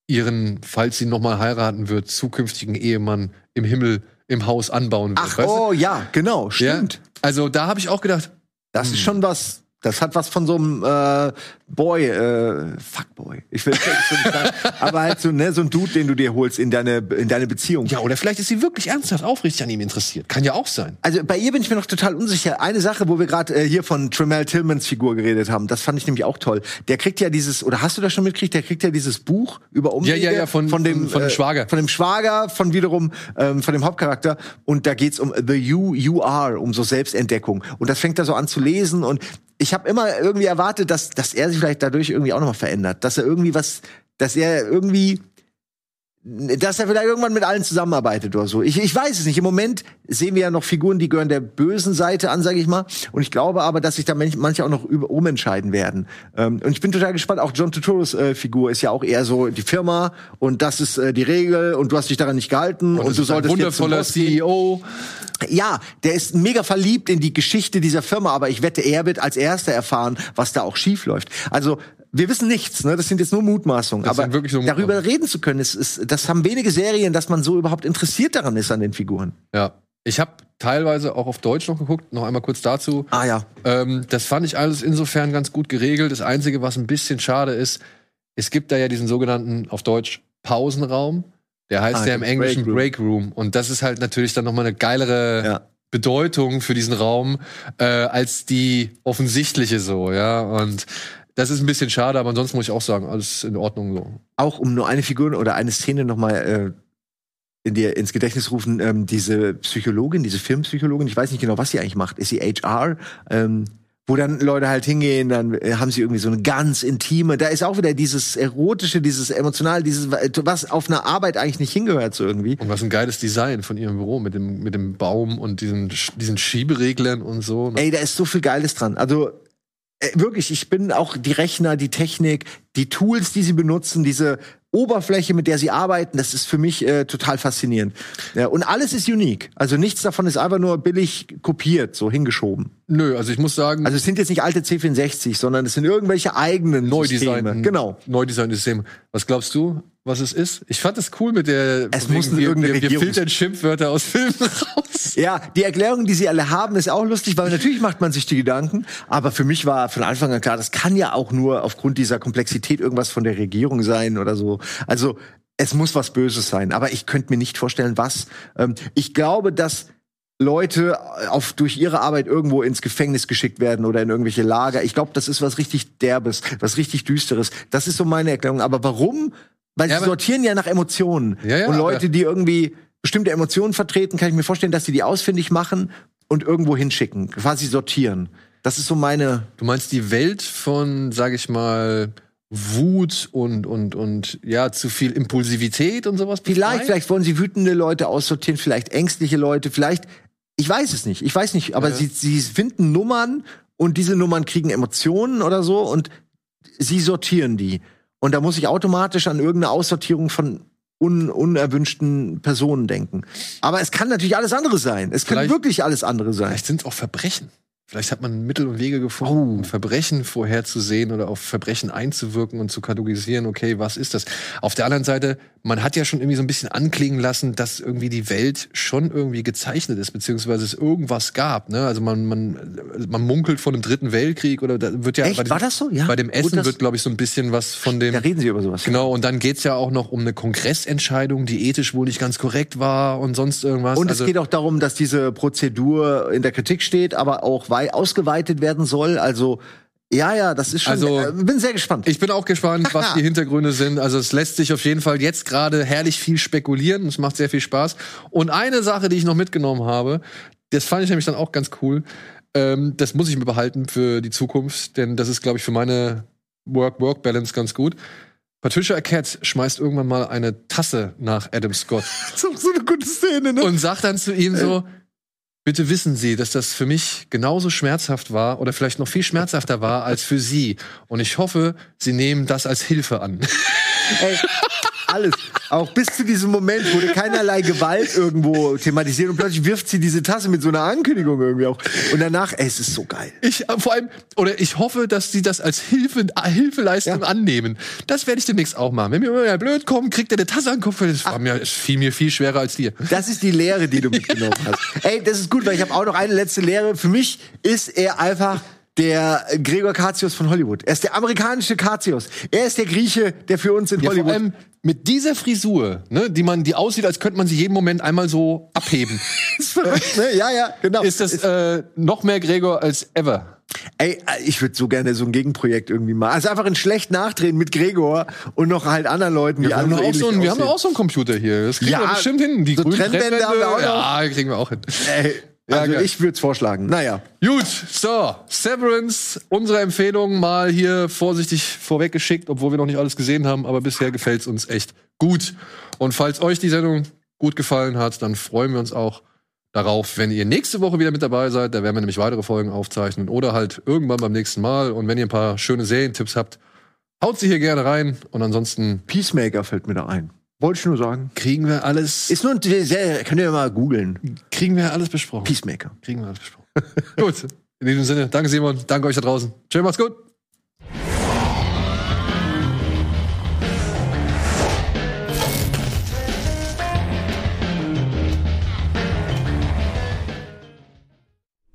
ihren, falls sie noch mal heiraten wird, zukünftigen Ehemann im Himmel im Haus anbauen wird. Ach, weißt du? oh ja, genau, ja? stimmt. Also da habe ich auch gedacht, Das ist schon was. Das hat was von so einem äh, Boy, äh, Fuckboy. Ich will, ich will nicht sagen, [LAUGHS] aber halt so, ne, so ein Dude, den du dir holst in deine in deine Beziehung. ja, oder vielleicht ist sie wirklich ernsthaft aufrichtig an ihm interessiert. Kann ja auch sein. Also bei ihr bin ich mir noch total unsicher. Eine Sache, wo wir gerade äh, hier von Tremel Tillmans Figur geredet haben, das fand ich nämlich auch toll. Der kriegt ja dieses, oder hast du das schon mitgekriegt? Der kriegt ja dieses Buch über Umwege Ja, ja, ja, von- von dem von- dem äh, Schwager. von dem Schwager, von wiederum ähm, von dem Hauptcharakter. Und da geht's um the you you are, um so Selbstentdeckung. Und das fängt er so an zu lesen und ich habe immer irgendwie erwartet, dass dass er sich vielleicht dadurch irgendwie auch nochmal verändert, dass er irgendwie was, dass er irgendwie dass er vielleicht irgendwann mit allen zusammenarbeitet oder so. Ich, ich weiß es nicht. Im Moment sehen wir ja noch Figuren, die gehören der bösen Seite an, sage ich mal. Und ich glaube aber, dass sich da manch, manche auch noch über, umentscheiden werden. Ähm, und ich bin total gespannt. Auch John Turturros äh, Figur ist ja auch eher so die Firma und das ist äh, die Regel und du hast dich daran nicht gehalten und, das du ein solltest jetzt zum wundervoller gehen. CEO. Ja, der ist mega verliebt in die Geschichte dieser Firma, aber ich wette, er wird als erster erfahren, was da auch schief läuft. Also wir wissen nichts, ne? Das sind jetzt nur Mutmaßungen. Das aber nur darüber reden zu können, ist, ist, das haben wenige Serien, dass man so überhaupt interessiert daran ist an den Figuren. Ja. Ich habe teilweise auch auf Deutsch noch geguckt, noch einmal kurz dazu. Ah ja. Ähm, das fand ich alles insofern ganz gut geregelt. Das Einzige, was ein bisschen schade ist, es gibt da ja diesen sogenannten, auf Deutsch, Pausenraum. Der heißt Ah, ja im den Englischen Break Break Room. Und das ist halt natürlich dann nochmal eine geilere Ja. Bedeutung für diesen Raum äh, als die offensichtliche so, ja. Und das ist ein bisschen schade, aber ansonsten muss ich auch sagen, alles in Ordnung so. Auch um nur eine Figur oder eine Szene nochmal äh, in dir ins Gedächtnis rufen, ähm, diese Psychologin, diese Filmpsychologin, ich weiß nicht genau, was sie eigentlich macht. Ist sie HR? Ähm, wo dann Leute halt hingehen, dann äh, haben sie irgendwie so eine ganz intime, da ist auch wieder dieses erotische, dieses emotionale, dieses was auf einer Arbeit eigentlich nicht hingehört so irgendwie. Und was ein geiles Design von ihrem Büro mit dem, mit dem Baum und diesen, diesen Schiebereglern und so. ne? Ey, da ist so viel Geiles dran. Also wirklich, ich bin auch die Rechner, die Technik, die Tools, die sie benutzen, diese Oberfläche, mit der sie arbeiten, das ist für mich äh, total faszinierend. Ja, und alles ist unique. Also nichts davon ist einfach nur billig kopiert, so hingeschoben. Nö, also ich muss sagen, Also es sind jetzt nicht alte C64, sondern es sind irgendwelche eigenen Neudesign. Systeme. Genau. Neudesign-System. Was glaubst du, was es ist? Ich fand es cool mit der. Es von muss wegen, eine wir, irgendeine wir, filtern Schimpfwörter aus Filmen raus. Ja, die Erklärung, die sie alle haben, ist auch lustig, weil natürlich macht man sich die Gedanken. Aber für mich war von Anfang an klar, das kann ja auch nur aufgrund dieser Komplexität irgendwas von der Regierung sein oder so. Also es muss was Böses sein. Aber ich könnte mir nicht vorstellen, was. Ähm, ich glaube, dass Leute auf, durch ihre Arbeit irgendwo ins Gefängnis geschickt werden oder in irgendwelche Lager. Ich glaube, das ist was richtig Derbes, was richtig Düsteres. Das ist so meine Erklärung. Aber warum Weil Ja, sie sortieren ja nach Emotionen. Ja, ja, und Leute, die irgendwie bestimmte Emotionen vertreten, kann ich mir vorstellen, dass sie die ausfindig machen und irgendwo hinschicken, quasi sortieren. Das ist so meine. Du meinst die Welt von, sag ich mal, Wut und, und, und ja, zu viel Impulsivität und sowas? Vielleicht, vielleicht wollen sie wütende Leute aussortieren, vielleicht ängstliche Leute, vielleicht. Ich weiß es nicht. Ich weiß nicht. Aber Ja. sie, sie finden Nummern und diese Nummern kriegen Emotionen oder so und sie sortieren die. Und da muss ich automatisch an irgendeine Aussortierung von un unerwünschten Personen denken. Aber es kann natürlich alles andere sein. Es kann Vielleicht- wirklich alles andere sein. Vielleicht sind es auch Verbrechen. Vielleicht hat man Mittel und Wege gefunden, Oh. Verbrechen vorherzusehen oder auf Verbrechen einzuwirken und zu kategorisieren, okay, was ist das? Auf der anderen Seite, man hat ja schon irgendwie so ein bisschen anklingen lassen, dass irgendwie die Welt schon irgendwie gezeichnet ist, beziehungsweise es irgendwas gab. Ne? Also man, man, man munkelt von einem dritten Weltkrieg oder da wird ja Echt? bei dem, War das so? Ja. bei dem Essen wird, glaube ich, so ein bisschen was von dem. Da reden sie über sowas. Genau, und dann geht's ja auch noch um eine Kongressentscheidung, die ethisch wohl nicht ganz korrekt war und sonst irgendwas. Und also, es geht auch darum, dass diese Prozedur in der Kritik steht, aber auch wei ausgeweitet werden soll. Also, ja, ja, das ist schon. Also, äh, bin sehr gespannt. Ich bin auch gespannt, was die Hintergründe sind. Also es lässt sich auf jeden Fall jetzt gerade herrlich viel spekulieren. Es macht sehr viel Spaß. Und eine Sache, die ich noch mitgenommen habe, das fand ich nämlich dann auch ganz cool. Ähm, das muss ich mir behalten für die Zukunft, denn das ist, glaube ich, für meine Work-Work-Balance ganz gut. Patricia Arquette schmeißt irgendwann mal eine Tasse nach Adam Scott [LAUGHS] das ist so eine gute Szene, ne? und sagt dann zu ihm so, bitte wissen Sie, dass das für mich genauso schmerzhaft war oder vielleicht noch viel schmerzhafter war als für Sie. Und ich hoffe, Sie nehmen das als Hilfe an. Ey, alles. Auch bis zu diesem Moment wurde keinerlei Gewalt irgendwo thematisiert und plötzlich wirft sie diese Tasse mit so einer Ankündigung irgendwie auch. Und danach, ey, es ist so geil. Ich äh, vor allem, oder ich hoffe, dass sie das als Hilfe, äh, Hilfeleistung Ja. annehmen. Das werde ich demnächst auch machen. Wenn mir immer blöd kommt, kriegt er eine Tasse an den Kopf. Das war mir, es fiel mir viel schwerer als dir. Das ist die Lehre, die du [LAUGHS] mitgenommen hast. Ey, das ist gut, weil ich habe auch noch eine letzte Lehre. Für mich ist er einfach der Gregor Katius von Hollywood. Er ist der amerikanische Katius. Er ist der Grieche, der für uns in Ja, vor Hollywood. allem mit dieser Frisur, ne, die man, die aussieht, als könnte man sie jeden Moment einmal so abheben, [LAUGHS] ist verrückt, ne? Ja, ja, genau. ist das äh, noch mehr Gregor als ever. Ey, ich würde so gerne so ein Gegenprojekt irgendwie machen. Also einfach in schlecht nachdrehen mit Gregor und noch halt anderen Leuten, die Wir haben, alle auch so einen, wir haben auch so einen Computer hier. Das kriegen Ja, wir bestimmt hin. Die so grünen Trennwände haben wir auch noch. Ja, kriegen wir auch hin. Ey, Ja, also geil. ich würde es vorschlagen. Naja. Gut, so, Severance, unsere Empfehlung mal hier vorsichtig vorweggeschickt, obwohl wir noch nicht alles gesehen haben, aber bisher gefällt's uns echt gut. Und falls euch die Sendung gut gefallen hat, dann freuen wir uns auch darauf, wenn ihr nächste Woche wieder mit dabei seid. Da werden wir nämlich weitere Folgen aufzeichnen oder halt irgendwann beim nächsten Mal. Und wenn ihr ein paar schöne Serientipps habt, haut sie hier gerne rein. Und ansonsten Peacemaker fällt mir da ein. Wollte ich nur sagen. kriegen wir alles, Ist nur ein sehr, könnt ihr mal googeln. kriegen wir alles besprochen. Peacemaker. Kriegen wir alles besprochen. [LAUGHS] gut, in diesem Sinne, danke Simon, danke euch da draußen. Tschö, macht's gut.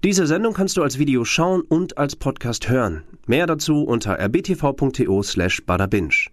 Diese Sendung kannst du als Video schauen und als Podcast hören. Mehr dazu unter rbtv.to slash badabinch.